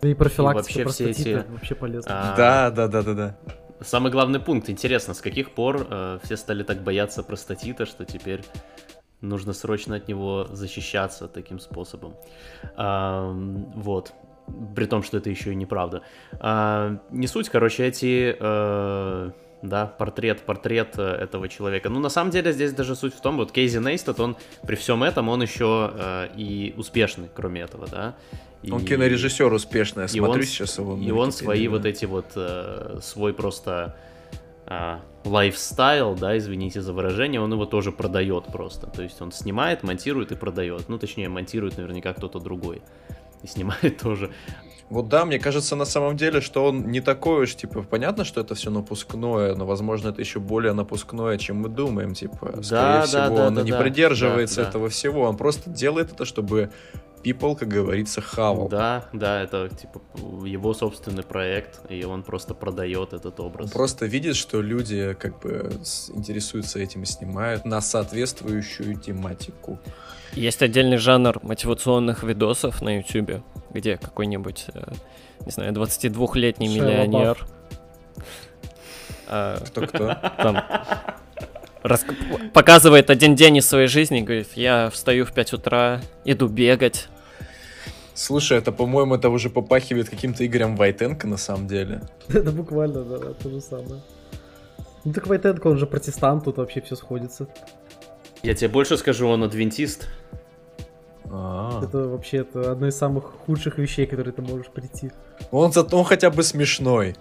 да и профилактика и вообще все эти... вообще полезно. А... Да, да, да, да, да. Самый главный пункт. Интересно, с каких пор э, все стали так бояться простатита, что теперь нужно срочно от него защищаться таким способом. А, вот. При том, что это еще и неправда. А, не суть, короче, эти... Э, да, портрет, портрет э, этого человека. Ну, на самом деле, здесь даже суть в том, вот Кейзи Нейстат, он при всем этом, он еще э, и успешный, кроме этого, да. И, он кинорежиссер успешный, я смотрю он, сейчас его. И он свои да. вот эти вот, э, свой просто э, лайфстайл, да, извините за выражение, он его тоже продает просто. То есть он снимает, монтирует и продает. Ну, точнее, монтирует наверняка кто-то другой. И снимает тоже. Вот да, мне кажется на самом деле, что он не такой уж, типа, понятно, что это все напускное, но, возможно, это еще более напускное, чем мы думаем, типа, да, скорее да, всего, да, он да, не да, придерживается да, этого да. всего, он просто делает это, чтобы people, как говорится, хавал. Да, да, это типа его собственный проект, и он просто продает этот образ. Он просто видит, что люди как бы интересуются этим и снимают на соответствующую тематику. Есть отдельный жанр мотивационных видосов на YouTube, где какой-нибудь, э, не знаю, 22-летний миллионер... Кто-кто? Там рас... показывает один день из своей жизни, говорит, я встаю в 5 утра, иду бегать. Слушай, это, по-моему, это уже попахивает каким-то Игорем Вайтенко на самом деле. Это буквально, да, то же самое. Ну так Вайтенко, он же протестант, тут вообще все сходится. Я тебе больше скажу, он адвентист. А. Это вообще это одно из самых худших вещей, которые ты можешь прийти. Он, зато он хотя бы смешной.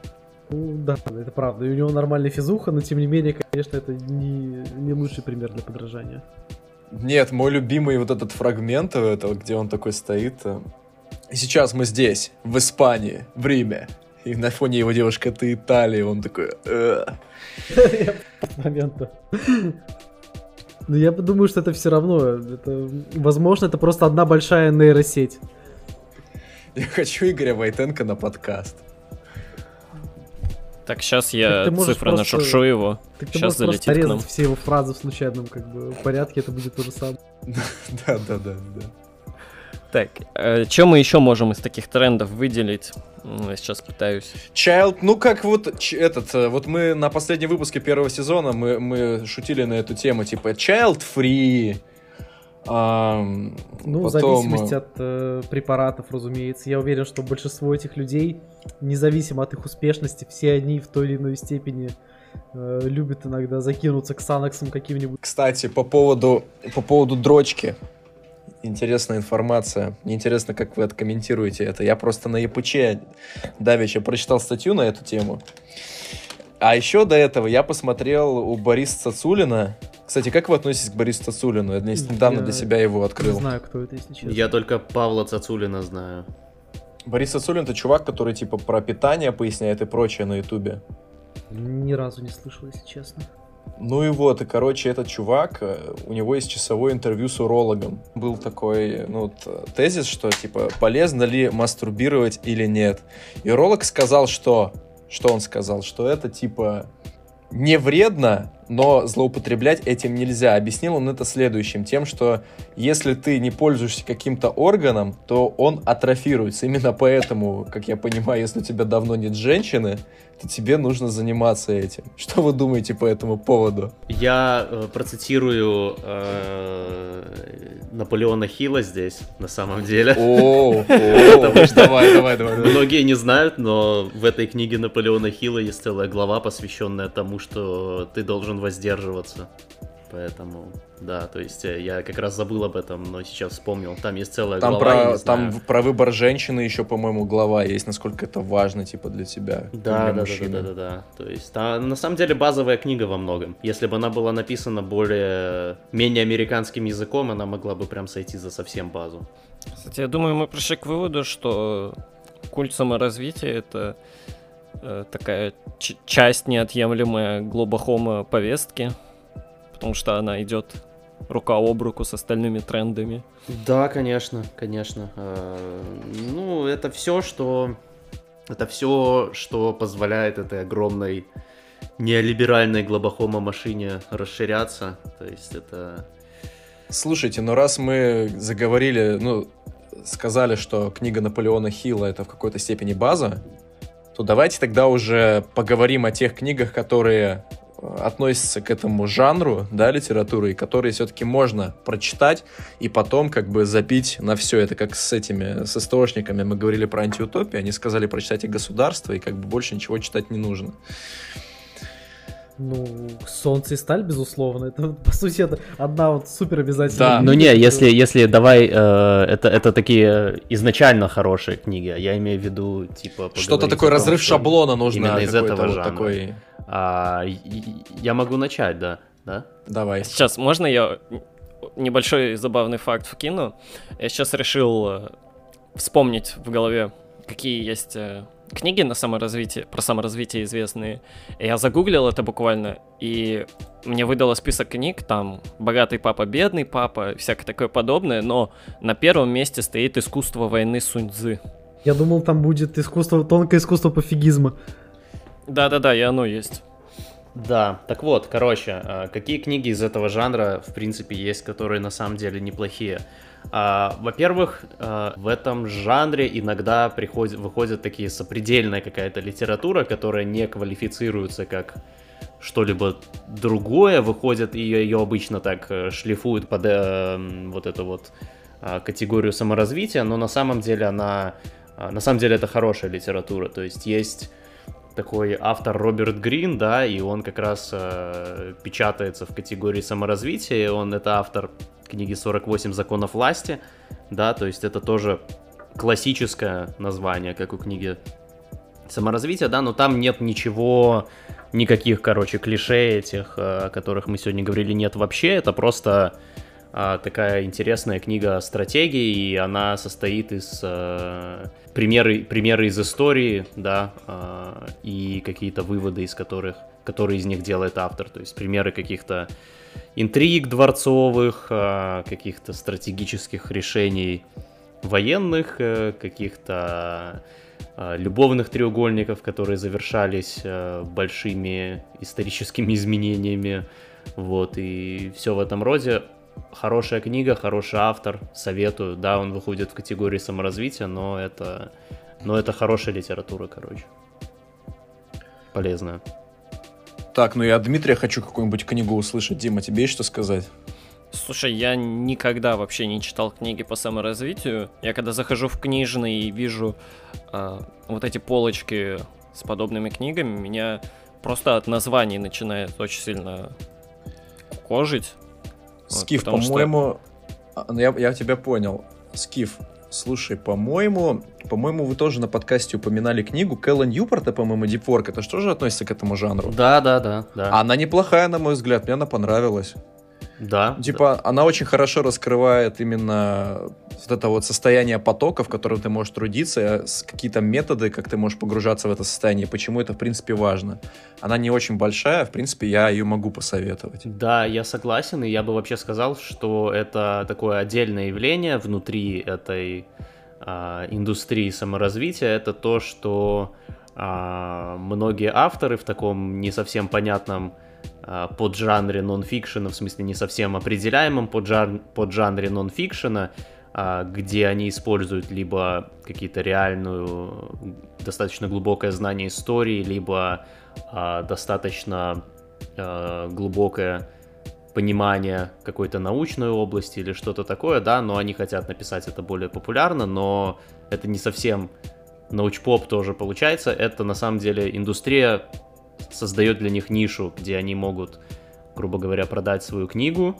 Ну да, это правда. И у него нормальная физуха, но тем не менее, конечно, это не, не лучший пример для подражания. Нет, мой любимый вот этот фрагмент этого, где он такой стоит. э, И сейчас мы здесь, в Испании, в Риме. И на фоне его девушка это Италия, он такой... «Э». момента. Но я думаю, что это все равно. Это, возможно, это просто одна большая нейросеть. Я хочу Игоря Войтенко на подкаст. Так, сейчас Так я можешь цифры просто- нашуршу его. Так ты Сейчас можешь просто залетит к нам. все его фразы в случайном как бы, порядке, это будет то же самое. Да, да, да, да. Так, что мы еще можем из таких трендов выделить? Я сейчас пытаюсь. Child, ну как вот ч- этот, э, вот мы на последнем выпуске первого сезона мы, мы шутили на эту тему, типа child free. Ам, Ну, в потом, зависимости э, от э, препаратов, разумеется. Я уверен, что большинство этих людей, независимо от их успешности, все они в той или иной степени э, любят иногда закинуться к санаксам каким-нибудь. Кстати, по поводу, по поводу дрочки. Интересная информация. Мне интересно, как вы откомментируете это. Я просто на ЕПЧ давеча прочитал статью на эту тему. А еще до этого я посмотрел у Бориса Цацулина. Кстати, как вы относитесь к Борису Цацулину? Я недавно Я для себя его Не открыл. знаю, кто это, если честно. Я только Павла Цацулина знаю. Борис Цацулин это чувак, который типа про питание поясняет и прочее на ютубе. Ни разу не слышал, если честно. Ну и вот, и короче, этот чувак, э, у него есть часовое интервью с урологом. Был такой, ну, вот, э, тезис, что, типа, полезно ли мастурбировать или нет. И уролог сказал, что... Что он сказал? Что это, типа, не вредно, но злоупотреблять этим нельзя. Объяснил он это следующим, тем, что если ты не пользуешься каким-то органом, то он атрофируется. Именно поэтому, как я понимаю, если у тебя давно нет женщины, то тебе нужно заниматься этим. Что вы думаете по этому поводу? Я э, процитирую э, Наполеона Хилла здесь, на самом деле. О, давай, давай, давай. Многие не знают, но в этой книге Наполеона Хилла есть целая глава, посвященная тому, что ты должен воздерживаться. Поэтому, да, то есть э, я как раз забыл об этом, но сейчас вспомнил. Там есть целая Там глава, про, не знаю. там про выбор женщины еще, по-моему, глава есть, насколько это важно, типа, для тебя. Да, для да, да, мужчины. да, да, да, да. То есть, та- на самом деле базовая книга во многом. Если бы она была написана более менее американским языком, она могла бы прям сойти за совсем базу. Кстати, я думаю, мы пришли к выводу, что культ саморазвития это такая ч- часть неотъемлемая глобахома повестки, потому что она идет рука об руку с остальными трендами. Да, конечно, конечно. Э, Ну, это все, что это все, что позволяет этой огромной неолиберальной глобахома машине расширяться. То есть это Слушайте, ну раз мы заговорили, ну, сказали, что книга Наполеона Хилла это в какой-то степени база, то давайте тогда уже поговорим о тех книгах, которые э, относятся к этому жанру, да, литературы, и которые все-таки можно прочитать и потом как бы запить на все. Это как с этими, с источниками мы говорили про антиутопию, они сказали прочитать и государство, и как бы больше ничего читать не нужно. Ну, солнце и сталь, безусловно. Это, по сути, это одна вот супер обязательная. Да. Ну не, если, если давай, э, это, это такие изначально хорошие книги, а я имею в виду, типа... Что-то такой том, разрыв что шаблона нужно. Именно из этого вот жанра. такой. А, я могу начать, да, да? Давай. Сейчас, можно я небольшой забавный факт вкину? Я сейчас решил э, вспомнить в голове, какие есть э, книги на саморазвитие, про саморазвитие известные. Я загуглил это буквально, и мне выдало список книг, там «Богатый папа, бедный папа», всякое такое подобное, но на первом месте стоит «Искусство войны Сунь Цзы». Я думал, там будет искусство, тонкое искусство пофигизма. Да-да-да, и оно есть. Да, так вот, короче, а, какие книги из этого жанра, в принципе, есть, которые на самом деле неплохие? А, Во-первых, а, в этом жанре иногда приходит, выходит такие сопредельная какая-то литература, которая не квалифицируется как что-либо другое, выходит, ее, ее обычно так э, шлифуют под э, вот эту вот а, категорию саморазвития, но на самом деле она, а, на самом деле это хорошая литература, то есть есть такой автор Роберт Грин, да, и он как раз э, печатается в категории саморазвития. Он это автор книги 48 законов власти, да, то есть это тоже классическое название, как у книги саморазвития, да, но там нет ничего, никаких, короче, клише этих, э, о которых мы сегодня говорили, нет вообще. Это просто такая интересная книга стратегии, и она состоит из э, примеры, примеры из истории, да, э, и какие-то выводы из которых, которые из них делает автор, то есть примеры каких-то интриг дворцовых, э, каких-то стратегических решений военных, э, каких-то любовных треугольников, которые завершались э, большими историческими изменениями, вот, и все в этом роде хорошая книга, хороший автор, советую. Да, он выходит в категории саморазвития, но это, но это хорошая литература, короче. Полезная. Так, ну я от Дмитрия хочу какую-нибудь книгу услышать. Дима, тебе есть что сказать? Слушай, я никогда вообще не читал книги по саморазвитию. Я когда захожу в книжный и вижу э, вот эти полочки с подобными книгами, меня просто от названий начинает очень сильно кожить. Скиф, вот, по-моему, что... А, ну, я, я тебя понял. Скиф, слушай, по-моему, по-моему, вы тоже на подкасте упоминали книгу Кэлла Ньюпорта, по-моему, Дипворк. Это что же относится к этому жанру? Да, да, да, да. Она неплохая, на мой взгляд, мне она понравилась. Да. Типа, да. она очень хорошо раскрывает именно вот это вот состояние потока, в котором ты можешь трудиться, какие-то методы, как ты можешь погружаться в это состояние, почему это, в принципе, важно. Она не очень большая, в принципе, я ее могу посоветовать. Да, я согласен, и я бы вообще сказал, что это такое отдельное явление внутри этой а, индустрии саморазвития, это то, что а, многие авторы в таком не совсем понятном поджанре нонфикшена, в смысле не совсем определяемом поджан нонфикшена, а, где они используют либо какие-то реальную, достаточно глубокое знание истории, либо а, достаточно глубокое понимание какой-то научной области или что-то такое, да, но они хотят написать это более популярно, но это не совсем научпоп тоже получается, это на самом деле индустрия создает для них нишу, где они могут, грубо говоря, продать свою книгу,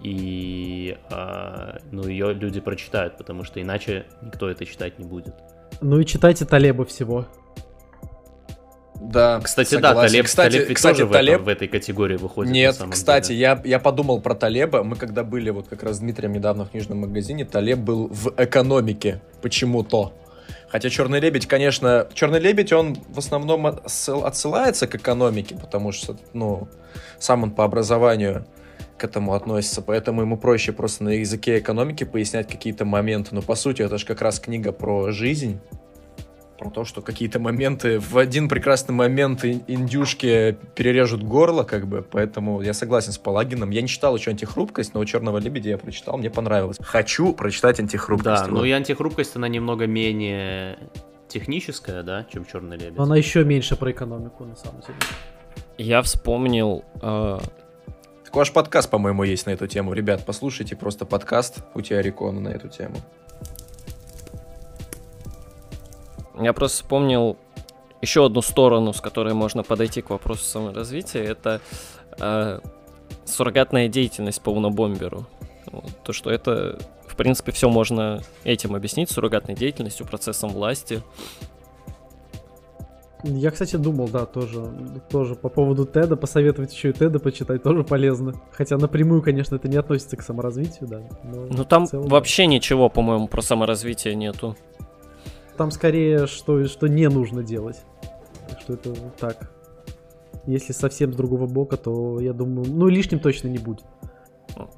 и э, ну, ее люди прочитают, потому что иначе никто это читать не будет. Ну и читайте Талеба всего. Да, кстати, согласен. да, Талеб, кстати, Талеб ведь кстати, тоже Талеб... в, этом, в этой категории выходит. Нет, кстати, я, я подумал про Талеба. Мы когда были вот как раз с Дмитрием недавно в книжном магазине, Талеб был в экономике почему-то. Хотя Черный лебедь, конечно, Черный лебедь, он в основном отсылается к экономике, потому что, ну, сам он по образованию к этому относится, поэтому ему проще просто на языке экономики пояснять какие-то моменты. Но по сути это же как раз книга про жизнь, про то, что какие-то моменты, в один прекрасный момент индюшки перережут горло, как бы, поэтому я согласен с Палагином. Я не читал еще «Антихрупкость», но у «Черного лебедя» я прочитал, мне понравилось. Хочу прочитать «Антихрупкость». Да, ну и «Антихрупкость», она немного менее техническая, да, чем «Черный лебедь». Она еще меньше про экономику, на самом деле. Я вспомнил... Э... Так ваш подкаст, по-моему, есть на эту тему. Ребят, послушайте просто подкаст у тебя Рикона на эту тему. Я просто вспомнил еще одну сторону, с которой можно подойти к вопросу саморазвития. Это э, суррогатная деятельность по унобомберу. То, что это, в принципе, все можно этим объяснить, суррогатной деятельностью, процессом власти. Я, кстати, думал, да, тоже, тоже по поводу Теда, посоветовать еще и Теда почитать тоже полезно. Хотя напрямую, конечно, это не относится к саморазвитию, да. Ну там целом, вообще ничего, по-моему, про саморазвитие нету. Там скорее, что, что не нужно делать. Что это так. Если совсем с другого бока, то я думаю, ну лишним точно не будет.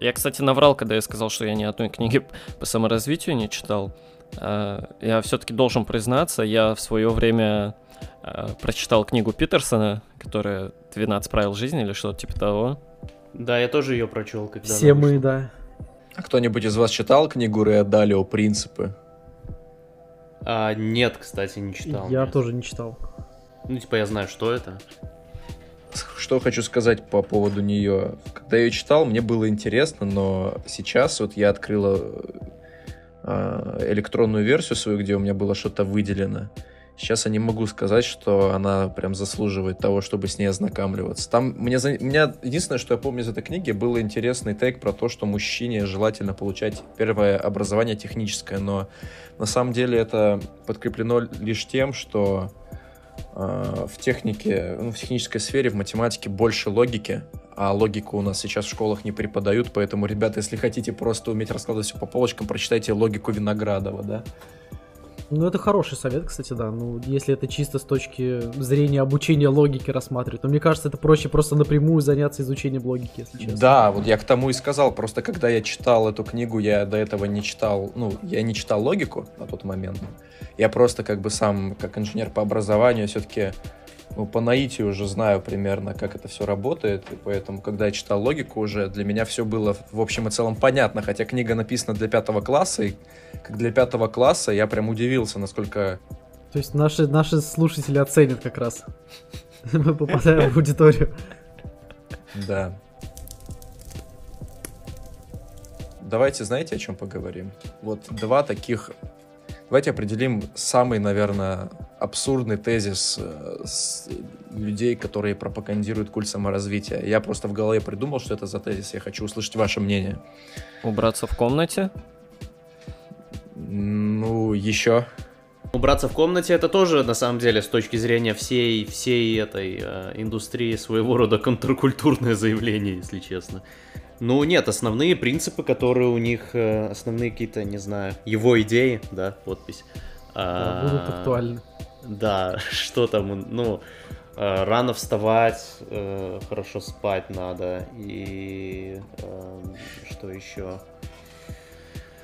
Я, кстати, наврал, когда я сказал, что я ни одной книги по саморазвитию не читал. А, я все-таки должен признаться, я в свое время а, прочитал книгу Питерсона, которая «12 правил жизни» или что-то типа того. Да, я тоже ее прочел. Когда Все мы, да. А кто-нибудь из вас читал книгу Рэя Далио «Принципы»? А, нет, кстати, не читал. Я нет. тоже не читал. Ну, типа, я знаю, что это. Что хочу сказать по поводу нее. Когда я ее читал, мне было интересно, но сейчас вот я открыла э, электронную версию свою, где у меня было что-то выделено. Сейчас я не могу сказать, что она прям заслуживает того, чтобы с ней ознакомливаться. Там мне, меня единственное, что я помню из этой книги, был интересный тейк про то, что мужчине желательно получать первое образование техническое, но на самом деле это подкреплено лишь тем, что э, в технике, ну, в технической сфере, в математике больше логики, а логику у нас сейчас в школах не преподают, поэтому, ребята, если хотите просто уметь раскладывать все по полочкам, прочитайте логику Виноградова, да. Ну, это хороший совет, кстати, да. Ну, если это чисто с точки зрения обучения логики рассматривать, то мне кажется, это проще просто напрямую заняться изучением логики, если честно. Да, вот я к тому и сказал. Просто когда я читал эту книгу, я до этого не читал, ну, я не читал логику на тот момент. Я просто как бы сам, как инженер по образованию, все-таки ну, по наитию уже знаю примерно, как это все работает, и поэтому, когда я читал логику уже, для меня все было в общем и целом понятно, хотя книга написана для пятого класса, и как для пятого класса я прям удивился, насколько... То есть наши, наши слушатели оценят как раз. Мы попадаем в аудиторию. Да. Давайте, знаете, о чем поговорим? Вот два таких Давайте определим самый, наверное, абсурдный тезис э, с людей, которые пропагандируют культ саморазвития. Я просто в голове придумал, что это за тезис. Я хочу услышать ваше мнение. Убраться в комнате? Ну, еще. Убраться в комнате это тоже, на самом деле, с точки зрения всей, всей этой э, индустрии своего рода контркультурное заявление, если честно. Ну, нет, основные принципы, которые у них, э, основные какие-то, не знаю, его идеи, да, подпись. Да, будут актуальны. Да, что там, ну, э, рано вставать, э, хорошо спать надо, и что еще?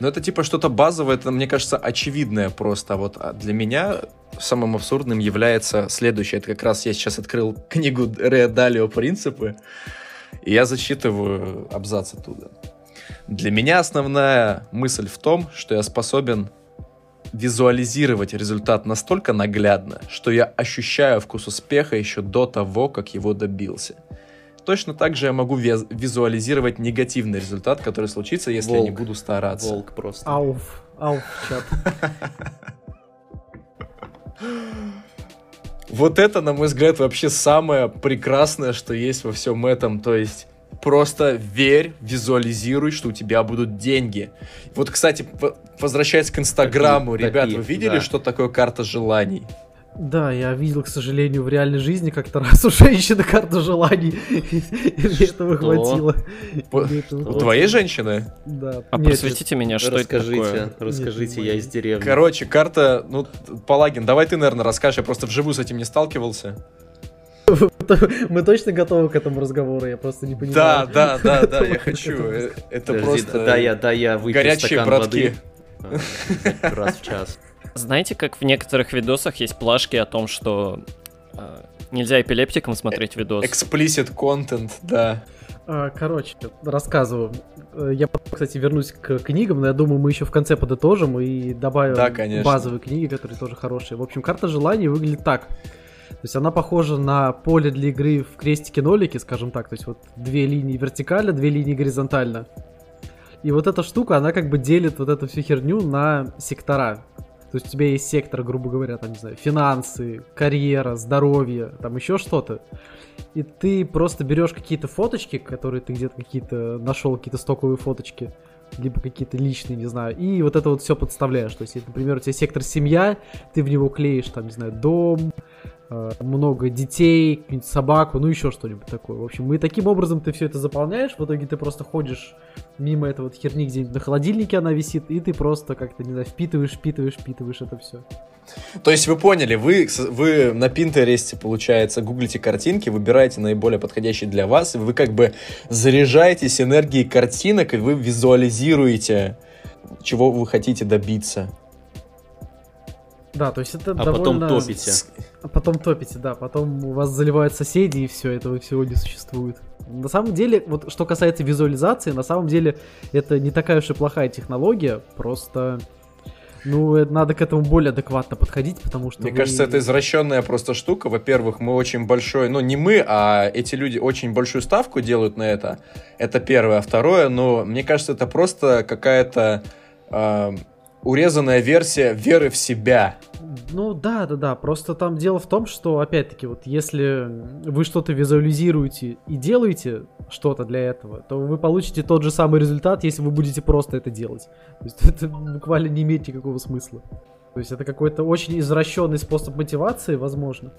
Ну, это типа что-то базовое, это, мне кажется, очевидное просто. Вот а для меня самым абсурдным является следующее. Это как раз я сейчас открыл книгу Ре «Принципы», и я зачитываю абзац оттуда. Для меня основная мысль в том, что я способен визуализировать результат настолько наглядно, что я ощущаю вкус успеха еще до того, как его добился. Точно так же я могу визуализировать негативный результат, который случится, если Волк. я не буду стараться. Волк просто. Ауф, ауф, чат. Вот это, на мой взгляд, вообще самое прекрасное, что есть во всем этом. То есть просто верь, визуализируй, что у тебя будут деньги. Вот, кстати, возвращаясь к Инстаграму, ребят, вы видели, да. что такое карта желаний? Да, я видел, к сожалению, в реальной жизни как-то раз у женщины карту желаний. Мне этого хватило. У твоей женщины? Да. А просветите меня, что это такое? Расскажите, я из деревни. Короче, карта, ну, Палагин, давай ты, наверное, расскажешь, я просто вживую с этим не сталкивался. Мы точно готовы к этому разговору, я просто не понимаю. Да, да, да, да, я хочу. Э, это просто... Да, я, да, я выпью Горячие братки. Раз в час. Знаете, как в некоторых видосах есть плашки о том, что э, нельзя эпилептикам смотреть видос? Explicit content, да. А, короче, рассказываю. Э, я, кстати, вернусь к книгам, но я думаю, мы еще в конце подытожим и добавим да, базовые книги, которые тоже хорошие. В общем, карта желаний выглядит так. То есть она похожа на поле для игры в крестике-нолике, скажем так. То есть вот две линии вертикально, две линии горизонтально. И вот эта штука, она как бы делит вот эту всю херню на сектора. То есть у тебя есть сектор, грубо говоря, там, не знаю, финансы, карьера, здоровье, там еще что-то. И ты просто берешь какие-то фоточки, которые ты где-то какие-то нашел, какие-то стоковые фоточки, либо какие-то личные, не знаю, и вот это вот все подставляешь. То есть, например, у тебя сектор семья, ты в него клеишь, там, не знаю, дом, много детей, собаку, ну еще что-нибудь такое. В общем, мы таким образом ты все это заполняешь, в итоге ты просто ходишь мимо этого херни где-нибудь на холодильнике она висит, и ты просто как-то, не знаю, впитываешь, впитываешь, впитываешь это все. То есть вы поняли, вы, вы на Пинтересте, получается, гуглите картинки, выбираете наиболее подходящие для вас, и вы как бы заряжаетесь энергией картинок, и вы визуализируете, чего вы хотите добиться. Да, то есть это а довольно... потом топите. А потом топите, да. Потом у вас заливают соседи, и все, этого всего не существует. На самом деле, вот что касается визуализации, на самом деле это не такая уж и плохая технология, просто... Ну, надо к этому более адекватно подходить, потому что... Мне вы... кажется, это извращенная просто штука. Во-первых, мы очень большой... Ну, не мы, а эти люди очень большую ставку делают на это. Это первое. А второе, но мне кажется, это просто какая-то... Э урезанная версия веры в себя. Ну да, да, да. Просто там дело в том, что опять-таки вот если вы что-то визуализируете и делаете что-то для этого, то вы получите тот же самый результат, если вы будете просто это делать. То есть это буквально не имеет никакого смысла. То есть это какой-то очень извращенный способ мотивации, возможно.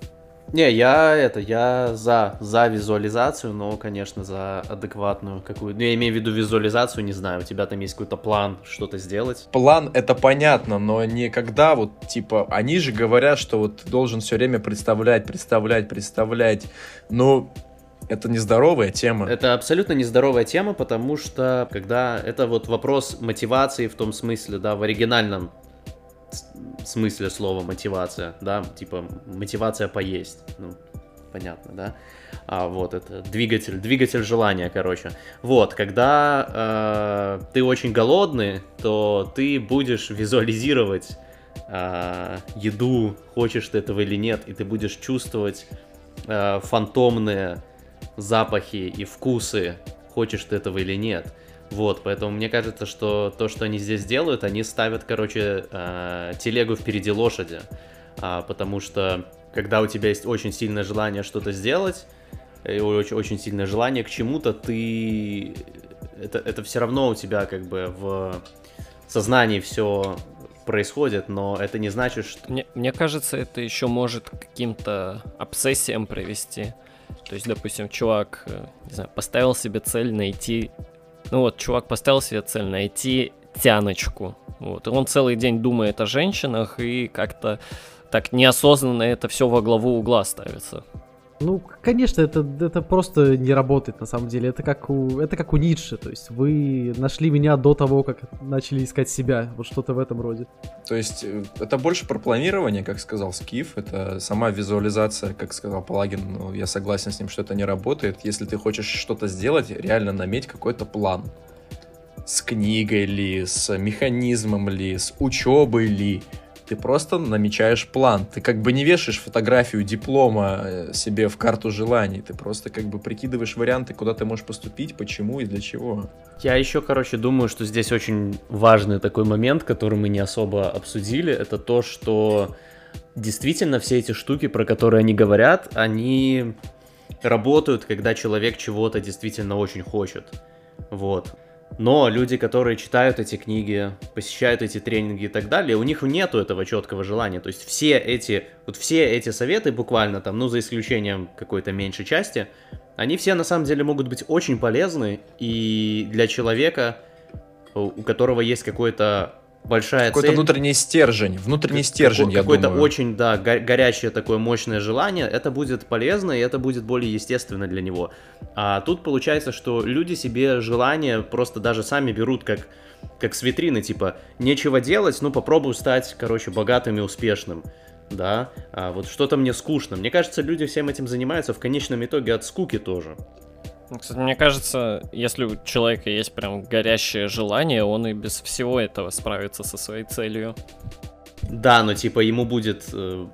Не, я это, я за, за визуализацию, но, конечно, за адекватную какую Ну, я имею в виду визуализацию, не знаю, у тебя там есть какой-то план что-то сделать. План это понятно, но не когда вот, типа, они же говорят, что вот ты должен все время представлять, представлять, представлять. Но это нездоровая тема. Это абсолютно нездоровая тема, потому что когда это вот вопрос мотивации в том смысле, да, в оригинальном смысле слова мотивация, да, типа мотивация поесть, ну, понятно, да, а вот это двигатель, двигатель желания, короче. Вот, когда э, ты очень голодный, то ты будешь визуализировать э, еду, хочешь ты этого или нет, и ты будешь чувствовать э, фантомные запахи и вкусы, хочешь ты этого или нет. Вот, поэтому мне кажется, что то, что они здесь делают, они ставят, короче, э, телегу впереди лошади. А, потому что, когда у тебя есть очень сильное желание что-то сделать, и очень, очень сильное желание к чему-то, ты... Это, это все равно у тебя как бы в сознании все происходит, но это не значит, что... Мне, мне кажется, это еще может каким-то обсессиям привести. То есть, допустим, чувак, э, не знаю, поставил себе цель найти ну вот, чувак поставил себе цель найти тяночку. Вот. И он целый день думает о женщинах и как-то так неосознанно это все во главу угла ставится. Ну, конечно, это, это просто не работает на самом деле. Это как, у, это как у Ницше. То есть вы нашли меня до того, как начали искать себя. Вот что-то в этом роде. То есть э, это больше про планирование, как сказал Скиф. Это сама визуализация, как сказал Палагин. Ну, я согласен с ним, что это не работает. Если ты хочешь что-то сделать, реально наметь какой-то план. С книгой ли, с механизмом ли, с учебой ли ты просто намечаешь план. Ты как бы не вешаешь фотографию диплома э, себе в карту желаний. Ты просто как бы прикидываешь варианты, куда ты можешь поступить, почему и для чего. Я еще, короче, думаю, что здесь очень важный такой момент, который мы не особо обсудили. Это то, что действительно все эти штуки, про которые они говорят, они работают, когда человек чего-то действительно очень хочет. Вот. Но люди, которые читают эти книги, посещают эти тренинги и так далее, у них нету этого четкого желания. То есть все эти, вот все эти советы буквально там, ну за исключением какой-то меньшей части, они все на самом деле могут быть очень полезны и для человека, у которого есть какой-то большая Какой-то внутренний стержень, внутренний стержень, я Какое-то очень, да, горячее такое мощное желание, это будет полезно, и это будет более естественно для него. А тут получается, что люди себе желания просто даже сами берут как, как с витрины, типа, нечего делать, ну попробую стать, короче, богатым и успешным. Да, а вот что-то мне скучно. Мне кажется, люди всем этим занимаются в конечном итоге от скуки тоже. Ну, кстати, мне кажется, если у человека есть прям горящее желание, он и без всего этого справится со своей целью. Да, но типа ему будет э,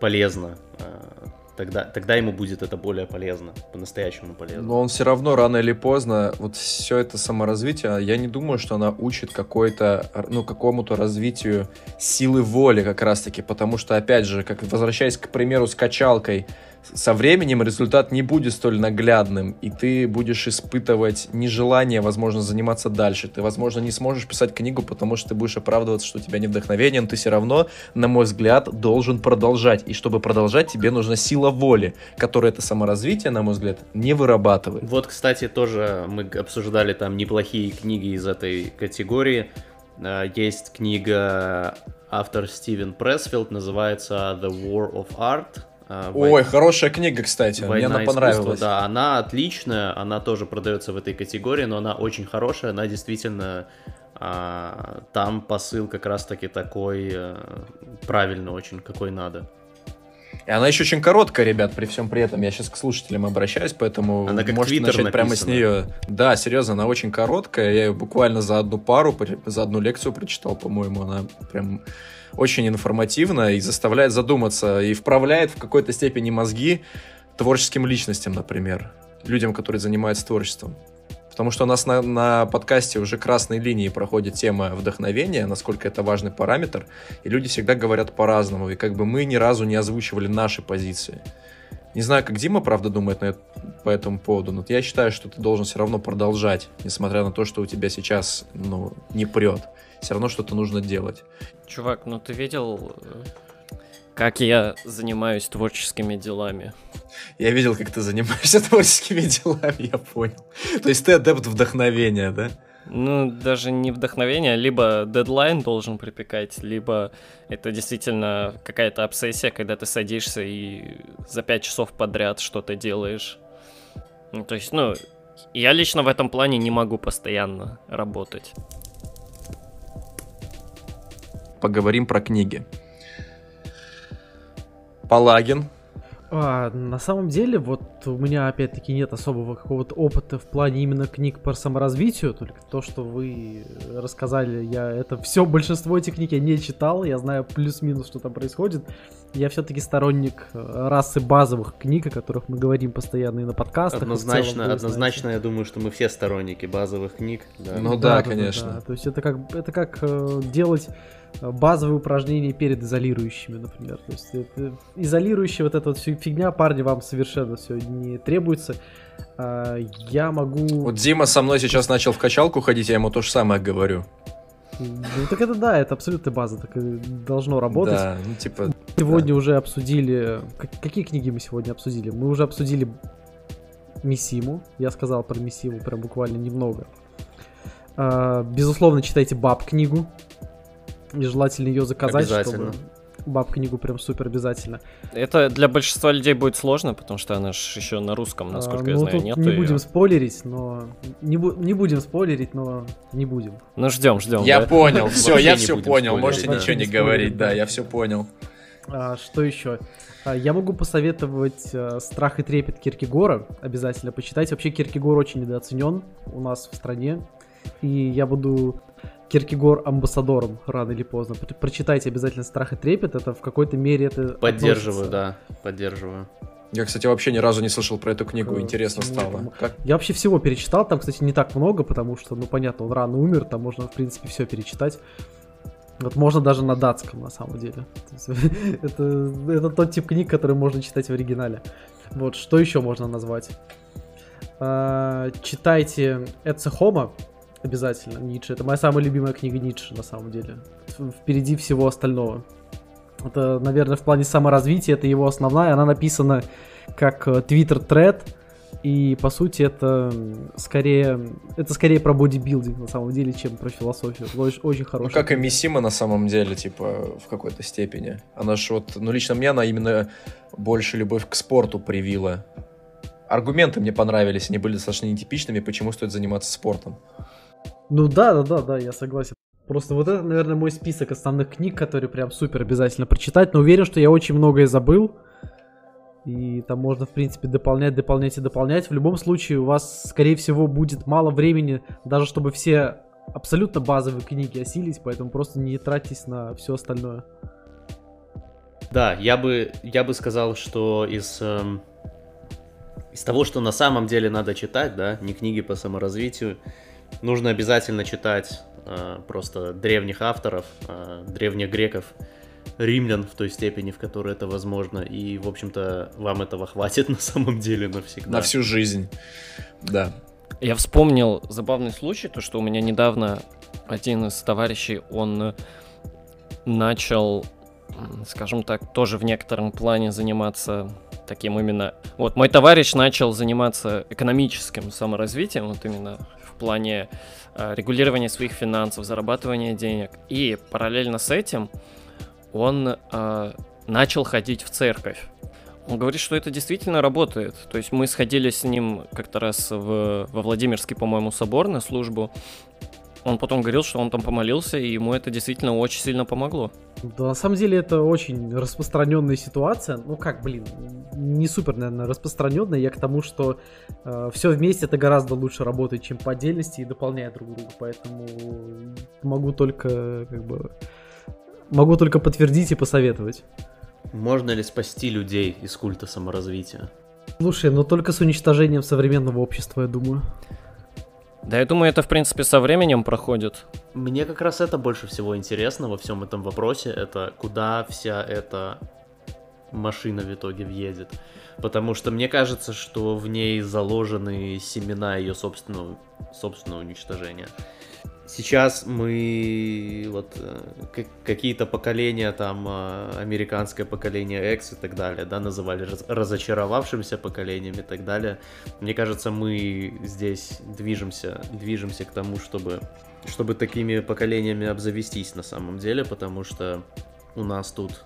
полезно. Э, тогда, тогда ему будет это более полезно, по-настоящему полезно. Но он все равно рано или поздно, вот все это саморазвитие, я не думаю, что она учит какой-то, ну, какому-то развитию силы воли как раз-таки, потому что, опять же, как возвращаясь к примеру с качалкой, со временем результат не будет столь наглядным, и ты будешь испытывать нежелание, возможно, заниматься дальше. Ты, возможно, не сможешь писать книгу, потому что ты будешь оправдываться, что у тебя не вдохновение, но ты все равно, на мой взгляд, должен продолжать. И чтобы продолжать, тебе нужна сила воли, которая это саморазвитие, на мой взгляд, не вырабатывает. Вот, кстати, тоже мы обсуждали там неплохие книги из этой категории. Э, есть книга автор Стивен Пресфилд, называется The War of Art а, Ой, хорошая книга, кстати. Война Мне она понравилась. Да, она отличная, она тоже продается в этой категории, но она очень хорошая, она действительно а, там посыл как раз-таки такой а, правильный очень, какой надо. И она еще очень короткая, ребят, при всем при этом. Я сейчас к слушателям обращаюсь, поэтому она как можете начать написана. прямо с нее. Да, серьезно, она очень короткая. Я ее буквально за одну пару, за одну лекцию прочитал, по-моему. Она прям очень информативно и заставляет задуматься, и вправляет в какой-то степени мозги творческим личностям, например, людям, которые занимаются творчеством. Потому что у нас на, на подкасте уже красной линии проходит тема вдохновения, насколько это важный параметр, и люди всегда говорят по-разному, и как бы мы ни разу не озвучивали наши позиции. Не знаю, как Дима, правда, думает на это, по этому поводу, но я считаю, что ты должен все равно продолжать, несмотря на то, что у тебя сейчас, ну, не прет. Все равно что-то нужно делать. Чувак, ну ты видел, э, как я занимаюсь творческими делами? Я видел, как ты занимаешься творческими делами, я понял. То есть ты адепт вдохновения, да? Ну, даже не вдохновение, либо дедлайн должен припекать, либо это действительно какая-то обсессия, когда ты садишься и за пять часов подряд что-то делаешь. Ну, то есть, ну, я лично в этом плане не могу постоянно работать. Поговорим про книги. Палагин, а, на самом деле, вот у меня опять-таки нет особого какого-то опыта в плане именно книг по саморазвитию, только то, что вы рассказали, я это все, большинство этих книг я не читал, я знаю плюс-минус, что там происходит. Я все-таки сторонник э, расы базовых книг, о которых мы говорим постоянно и на подкастах. Однозначно, целом, однозначно, я думаю, что мы все сторонники базовых книг. Да. Ну да, да конечно. Да, да. То есть это как, это как э, делать базовые упражнения перед изолирующими, например. То есть это, изолирующие вот эта вот фигня, парни, вам совершенно все не требуется. А, я могу... Вот Дима со мной сейчас начал в качалку ходить, я ему то же самое говорю. Ну так это да, это абсолютная база, так и должно работать. Да, ну типа... Сегодня да. уже обсудили... Какие книги мы сегодня обсудили? Мы уже обсудили Мисиму. Я сказал про Мисиму прям буквально немного. А, безусловно, читайте Баб книгу. И желательно ее заказать, чтобы баб книгу прям супер обязательно. Это для большинства людей будет сложно, потому что она же еще на русском, насколько а, я ну, знаю, нет. Не ее. будем спойлерить, но не, бу... не будем спойлерить, но не будем. Ну ждем, ждем. Я да? понял, все, я все понял. Можете ничего не говорить, да, я все понял. А, что еще? А, я могу посоветовать а, «Страх и трепет» Киркегора. Обязательно почитать. Вообще Киркегор очень недооценен у нас в стране. И я буду Киркегор амбассадором рано или поздно. Прочитайте обязательно «Страх и трепет», это в какой-то мере это Поддерживаю, относится. да, поддерживаю. Я, кстати, вообще ни разу не слышал про эту книгу, интересно стало. Как? Я вообще всего перечитал, там, кстати, не так много, потому что, ну, понятно, он рано умер, там можно, в принципе, все перечитать. Вот можно даже на датском, на самом деле. это, это тот тип книг, который можно читать в оригинале. Вот, что еще можно назвать? А, читайте Эдса Хома, Обязательно, Ницше. Это моя самая любимая книга Ницше, на самом деле. Впереди всего остального. Это, наверное, в плане саморазвития, это его основная. Она написана как Twitter э, тред и по сути это скорее это скорее про бодибилдинг на самом деле, чем про философию. Очень, очень хорошая. Ну, как и Мисима на самом деле, типа, в какой-то степени. Она ж вот, ну лично мне она именно больше любовь к спорту привила. Аргументы мне понравились, они были достаточно нетипичными, почему стоит заниматься спортом. Ну да, да, да, да, я согласен. Просто вот это, наверное, мой список основных книг, которые прям супер обязательно прочитать. Но уверен, что я очень многое забыл. И там можно, в принципе, дополнять, дополнять и дополнять. В любом случае, у вас, скорее всего, будет мало времени, даже чтобы все абсолютно базовые книги осилить, поэтому просто не тратьтесь на все остальное. Да, я бы, я бы сказал, что из, эм, из того, что на самом деле надо читать, да, не книги по саморазвитию, Нужно обязательно читать э, просто древних авторов, э, древних греков, римлян в той степени, в которой это возможно. И, в общем-то, вам этого хватит на самом деле навсегда. На всю жизнь, да. Я вспомнил забавный случай, то, что у меня недавно один из товарищей, он начал, скажем так, тоже в некотором плане заниматься таким именно... Вот мой товарищ начал заниматься экономическим саморазвитием, вот именно в плане э, регулирования своих финансов, зарабатывания денег. И параллельно с этим он э, начал ходить в церковь. Он говорит, что это действительно работает. То есть мы сходили с ним как-то раз в, во Владимирский, по-моему, собор на службу. Он потом говорил, что он там помолился, и ему это действительно очень сильно помогло. Да, на самом деле это очень распространенная ситуация. Ну как, блин, не супер, наверное, распространенная. Я к тому, что э, все вместе это гораздо лучше работает, чем по отдельности и дополняет друг друга. Поэтому могу только, как бы, могу только подтвердить и посоветовать. Можно ли спасти людей из культа саморазвития? Слушай, но только с уничтожением современного общества, я думаю. Да, я думаю, это, в принципе, со временем проходит. Мне как раз это больше всего интересно во всем этом вопросе, это куда вся эта машина в итоге въедет. Потому что мне кажется, что в ней заложены семена ее собственного, собственного уничтожения. Сейчас мы вот э, какие-то поколения, там э, американское поколение X и так далее, да, называли разочаровавшимся поколением и так далее. Мне кажется, мы здесь движемся, движемся к тому, чтобы, чтобы такими поколениями обзавестись на самом деле, потому что у нас тут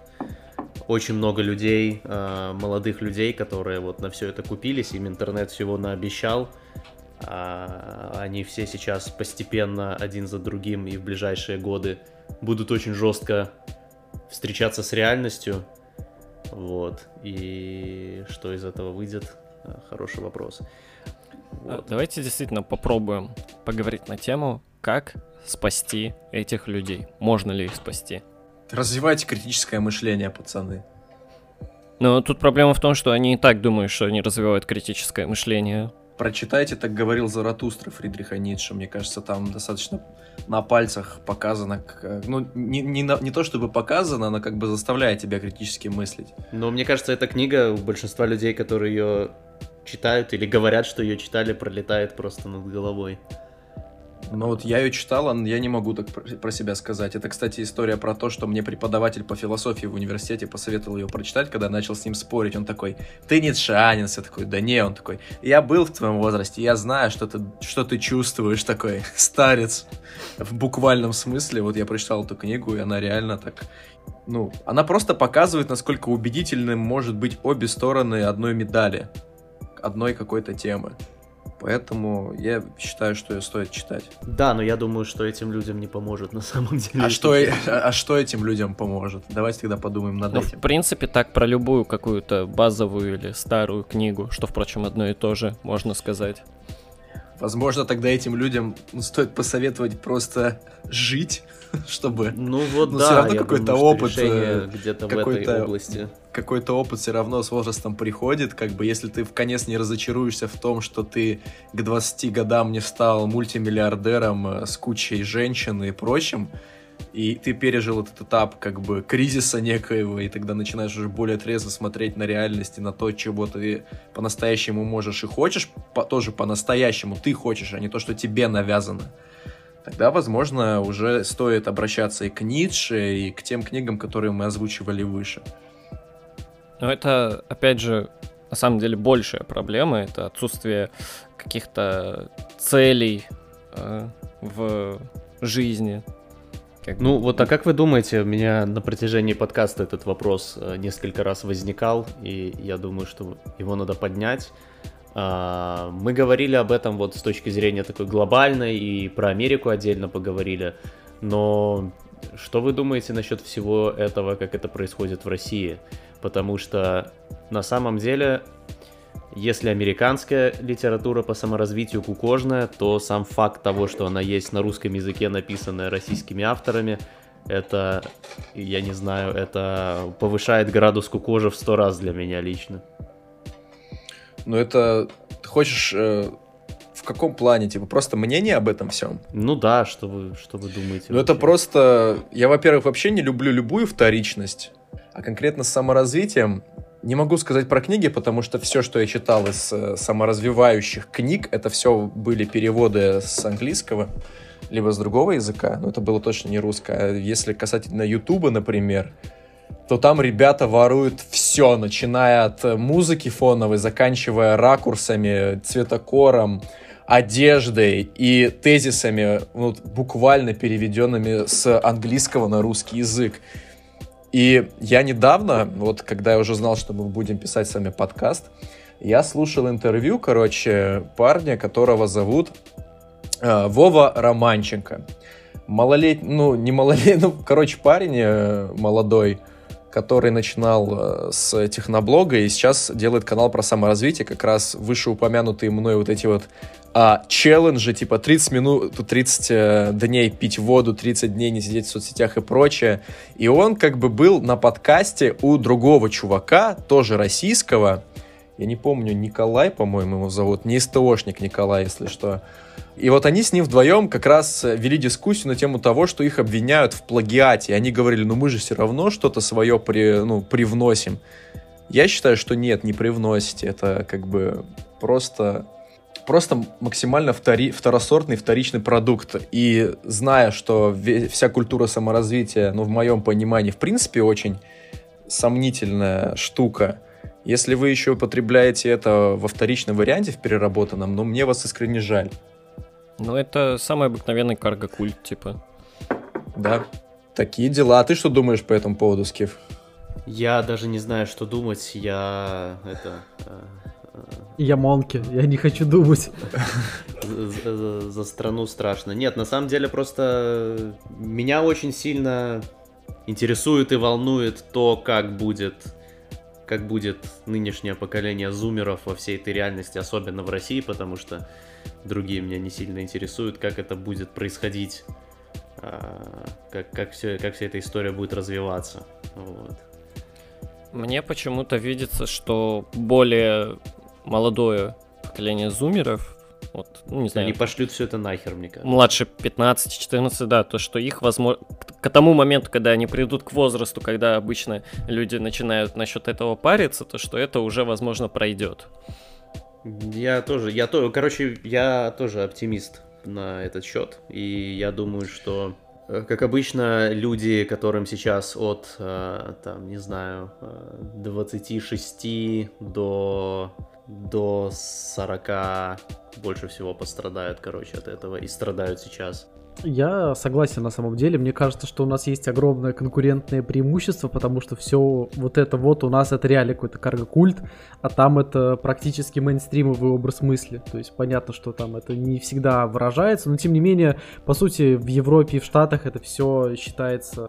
очень много людей, э, молодых людей, которые вот на все это купились, им интернет всего наобещал. А они все сейчас постепенно один за другим и в ближайшие годы будут очень жестко встречаться с реальностью. Вот. И что из этого выйдет? Э, хороший вопрос. Вот. Давайте действительно попробуем поговорить на тему, как спасти этих людей. Можно ли их спасти? Развивайте критическое мышление, пацаны. Но тут проблема в том, что они и так думают, что они развивают критическое мышление. Прочитайте, так говорил Заратустра Фридриха Ницше. Мне кажется, там достаточно на пальцах показано, ну, не, не, не то чтобы показано, но как бы заставляет тебя критически мыслить. Но мне кажется, эта книга у большинства людей, которые ее читают или говорят, что ее читали, пролетает просто над головой. Ну вот я ее читал, я не могу так про себя сказать. Это, кстати, история про то, что мне преподаватель по философии в университете посоветовал ее прочитать, когда я начал с ним спорить. Он такой, ты ницшанин, я такой, да не, он такой, я был в твоем возрасте, я знаю, что ты, что ты чувствуешь, такой старец. В буквальном смысле, вот я прочитал эту книгу, и она реально так ну, она просто показывает, насколько убедительным может быть обе стороны одной медали, одной какой-то темы. Поэтому я считаю, что ее стоит читать. Да, но я думаю, что этим людям не поможет на самом деле. А что, а, а что этим людям поможет? Давайте тогда подумаем над ну, этим. В принципе, так про любую какую-то базовую или старую книгу, что, впрочем, одно и то же, можно сказать. Возможно, тогда этим людям стоит посоветовать просто жить, чтобы... Ну вот Но да, все равно какой-то опыт э, где-то в этой области. Какой-то опыт все равно с возрастом приходит, как бы если ты в конец не разочаруешься в том, что ты к 20 годам не стал мультимиллиардером э, с кучей женщин и прочим, и ты пережил этот этап как бы кризиса некоего, и тогда начинаешь уже более трезво смотреть на реальность и на то, чего ты по-настоящему можешь и хочешь, по, тоже по-настоящему ты хочешь, а не то, что тебе навязано. Тогда, возможно, уже стоит обращаться и к Ницше, и к тем книгам, которые мы озвучивали выше. Но это, опять же, на самом деле большая проблема. Это отсутствие каких-то целей э, в жизни. Как... Ну вот, а как вы думаете, у меня на протяжении подкаста этот вопрос э, несколько раз возникал, и я думаю, что его надо поднять. А, мы говорили об этом вот с точки зрения такой глобальной, и про Америку отдельно поговорили, но что вы думаете насчет всего этого, как это происходит в России? Потому что на самом деле если американская литература по саморазвитию кукожная, то сам факт того, что она есть на русском языке, написанная российскими авторами, это, я не знаю, это повышает градус кукожа в сто раз для меня лично. Ну это, ты хочешь, э, в каком плане, типа, просто мнение об этом всем? Ну да, что вы, что вы думаете? Ну это просто, я, во-первых, вообще не люблю любую вторичность, а конкретно с саморазвитием не могу сказать про книги, потому что все, что я читал из э, саморазвивающих книг, это все были переводы с английского, либо с другого языка, но это было точно не русское. А если касательно Ютуба, например, то там ребята воруют все, начиная от музыки фоновой, заканчивая ракурсами, цветокором, одеждой и тезисами, ну, буквально переведенными с английского на русский язык. И я недавно, вот когда я уже знал, что мы будем писать с вами подкаст, я слушал интервью, короче, парня, которого зовут э, Вова Романченко. Малолетний, ну, не малолетний, ну, короче, парень э, молодой, который начинал э, с техноблога и сейчас делает канал про саморазвитие, как раз вышеупомянутые мной вот эти вот а, челленджи, типа 30 минут, 30 э, дней пить воду, 30 дней не сидеть в соцсетях и прочее. И он как бы был на подкасте у другого чувака, тоже российского, я не помню, Николай, по-моему, его зовут, не СТОшник Николай, если что. И вот они с ним вдвоем как раз вели дискуссию на тему того, что их обвиняют в плагиате. И они говорили, ну мы же все равно что-то свое при, ну, привносим. Я считаю, что нет, не привносите. Это как бы просто просто максимально втори, второсортный вторичный продукт. И зная, что вся культура саморазвития, ну, в моем понимании, в принципе, очень сомнительная штука, если вы еще употребляете это во вторичном варианте, в переработанном, ну, мне вас искренне жаль. Ну, это самый обыкновенный карго-культ, типа. Да. Такие дела. А ты что думаешь по этому поводу, Скиф? Я даже не знаю, что думать. Я это э, я Монки, я не хочу думать. За, за, за страну страшно. Нет, на самом деле просто меня очень сильно интересует и волнует то, как будет как будет нынешнее поколение зумеров во всей этой реальности, особенно в России, потому что другие меня не сильно интересуют, как это будет происходить, а, как, как, все, как вся эта история будет развиваться. Вот. Мне почему-то видится, что более молодое поколение зумеров, вот, ну, не знаю. Они пошлют все это нахер, мне кажется. Младше 15-14, да, то, что их, возможно, к тому моменту, когда они придут к возрасту, когда обычно люди начинают насчет этого париться, то, что это уже, возможно, пройдет. Я тоже, я то, короче, я тоже оптимист на этот счет, и я думаю, что Э, как обычно, люди, которым сейчас от, э, там, не знаю, 26 э, до, до 40 больше всего пострадают, короче, от этого и страдают сейчас. Я согласен на самом деле. Мне кажется, что у нас есть огромное конкурентное преимущество, потому что все вот это вот у нас это реально какой-то карго-культ, а там это практически мейнстримовый образ мысли. То есть понятно, что там это не всегда выражается, но тем не менее, по сути, в Европе и в Штатах это все считается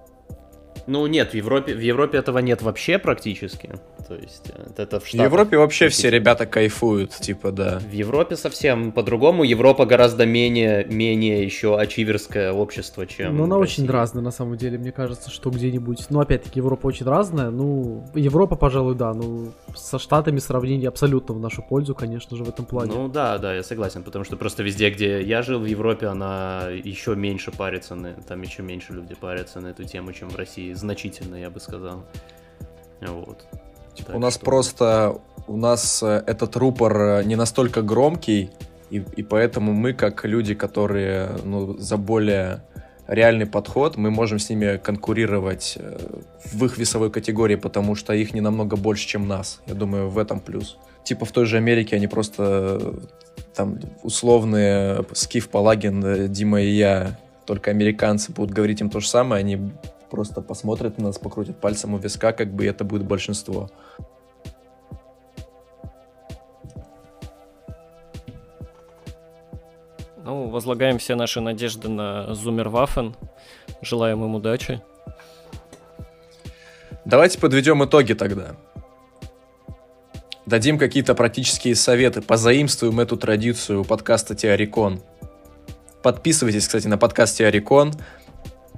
ну нет, в Европе, в Европе этого нет вообще практически. То есть э, это в Штатах. В Европе вообще все ребята кайфуют, типа, да. В Европе совсем по-другому. Европа гораздо менее, менее еще ачиверское общество, чем Ну, она очень разная, на самом деле. Мне кажется, что где-нибудь... Ну, опять-таки, Европа очень разная. Ну, Европа, пожалуй, да. Ну, со Штатами сравнение абсолютно в нашу пользу, конечно же, в этом плане. Ну, да, да, я согласен. Потому что просто везде, где я жил в Европе, она еще меньше парится на... Там еще меньше люди парятся на эту тему, чем в России значительно, я бы сказал. Вот. Так у нас что... просто, у нас э, этот рупор э, не настолько громкий, и, и поэтому мы, как люди, которые ну, за более реальный подход, мы можем с ними конкурировать э, в их весовой категории, потому что их не намного больше, чем нас. Я думаю, в этом плюс. Типа в той же Америке они просто там условные Скиф, Палагин, Дима и я, только американцы будут говорить им то же самое, они просто посмотрят на нас, покрутят пальцем у виска, как бы это будет большинство. Ну, возлагаем все наши надежды на Зумерваффен. Желаем им удачи. Давайте подведем итоги тогда. Дадим какие-то практические советы, позаимствуем эту традицию у подкаста Теорикон. Подписывайтесь, кстати, на подкаст Теорикон.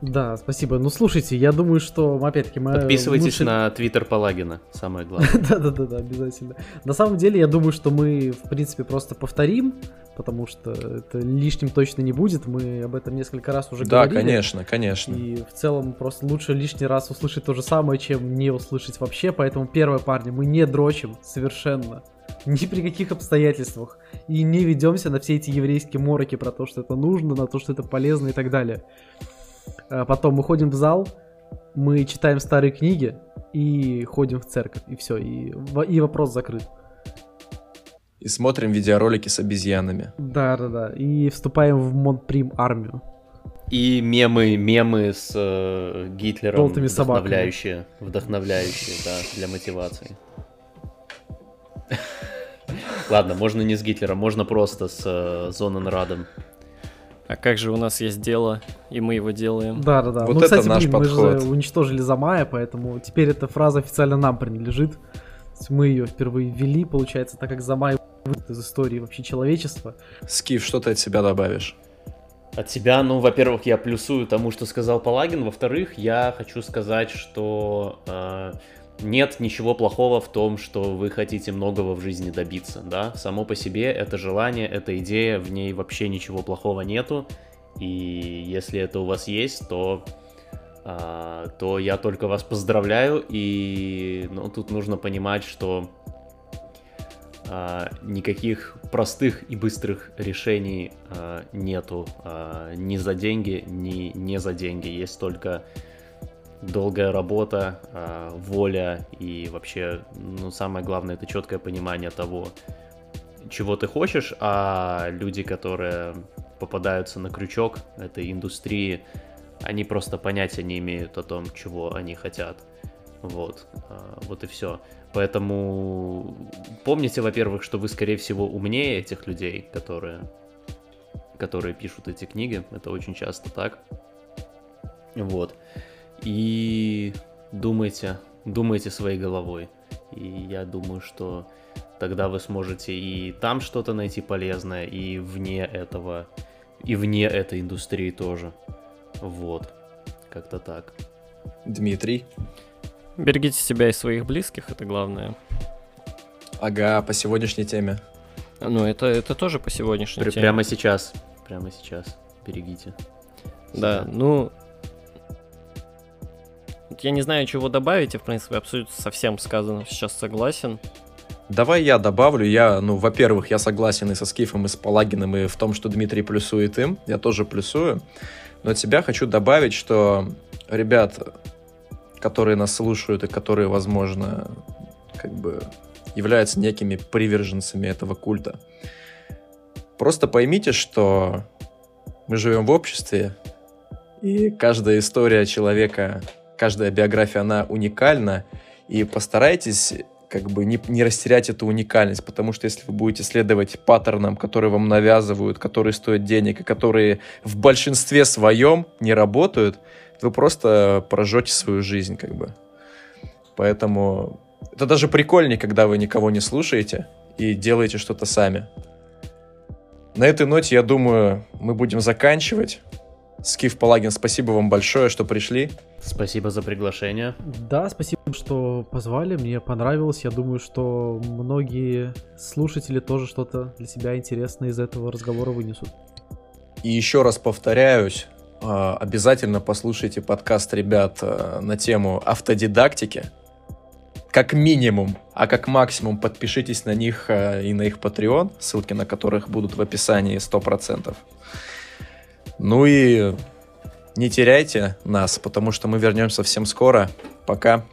Да, спасибо. Ну, слушайте, я думаю, что, опять-таки, мы... Подписывайтесь лучше... на твиттер Палагина, самое главное. Да-да-да, обязательно. На самом деле, я думаю, что мы, в принципе, просто повторим, потому что это лишним точно не будет. Мы об этом несколько раз уже говорили. Да, конечно, конечно. И в целом просто лучше лишний раз услышать то же самое, чем не услышать вообще. Поэтому, первое, парни, мы не дрочим совершенно. Ни при каких обстоятельствах. И не ведемся на все эти еврейские мороки про то, что это нужно, на то, что это полезно и так далее. А потом мы ходим в зал, мы читаем старые книги и ходим в церковь, и все, и, и вопрос закрыт. И смотрим видеоролики с обезьянами. Да, да, да. И вступаем в Монприм армию. И мемы, мемы с э, Гитлером Желтыми вдохновляющие, собаками. вдохновляющие, да, для мотивации. Ладно, можно не с Гитлером, можно просто с э, Зоненрадом. А как же у нас есть дело, и мы его делаем. Да, да, да. Вот ну, это кстати, наш блин, подход. мы же уничтожили Замая, поэтому теперь эта фраза официально нам принадлежит. Мы ее впервые ввели, получается, так как Замай из истории вообще человечества. Скиф, что ты от себя добавишь? От себя, ну, во-первых, я плюсую тому, что сказал Палагин. Во-вторых, я хочу сказать, что э, нет ничего плохого в том, что вы хотите многого в жизни добиться, да, само по себе это желание, эта идея, в ней вообще ничего плохого нету, и если это у вас есть, то, а, то я только вас поздравляю, и ну, тут нужно понимать, что а, никаких простых и быстрых решений а, нету а, ни за деньги, ни не за деньги, есть только долгая работа, э, воля и вообще, ну, самое главное, это четкое понимание того, чего ты хочешь, а люди, которые попадаются на крючок этой индустрии, они просто понятия не имеют о том, чего они хотят. Вот, э, вот и все. Поэтому помните, во-первых, что вы, скорее всего, умнее этих людей, которые, которые пишут эти книги. Это очень часто так. Вот и думайте, думайте своей головой. И я думаю, что тогда вы сможете и там что-то найти полезное, и вне этого, и вне этой индустрии тоже. Вот, как-то так. Дмитрий? Берегите себя и своих близких, это главное. Ага, по сегодняшней теме. Ну, это, это тоже по сегодняшней Пр- теме. Прямо сейчас, прямо сейчас, берегите. Да, ну, я не знаю, чего добавить, я, в принципе, абсолютно совсем сказано сейчас согласен. Давай я добавлю. Я, ну, во-первых, я согласен и со Скифом, и с Палагиным, и в том, что Дмитрий плюсует им. Я тоже плюсую. Но от себя хочу добавить, что ребят, которые нас слушают и которые, возможно, как бы являются некими приверженцами этого культа, просто поймите, что мы живем в обществе, и каждая история человека каждая биография, она уникальна, и постарайтесь как бы не, не растерять эту уникальность, потому что если вы будете следовать паттернам, которые вам навязывают, которые стоят денег, и которые в большинстве своем не работают, вы просто прожжете свою жизнь, как бы. Поэтому это даже прикольнее, когда вы никого не слушаете и делаете что-то сами. На этой ноте, я думаю, мы будем заканчивать. Скиф Палагин, спасибо вам большое, что пришли. Спасибо за приглашение. Да, спасибо, что позвали, мне понравилось. Я думаю, что многие слушатели тоже что-то для себя интересное из этого разговора вынесут. И еще раз повторяюсь, а, обязательно послушайте подкаст ребят а, на тему автодидактики. Как минимум, а как максимум подпишитесь на них а, и на их Patreon, ссылки на которых будут в описании 100%. Ну и не теряйте нас, потому что мы вернемся совсем скоро. Пока.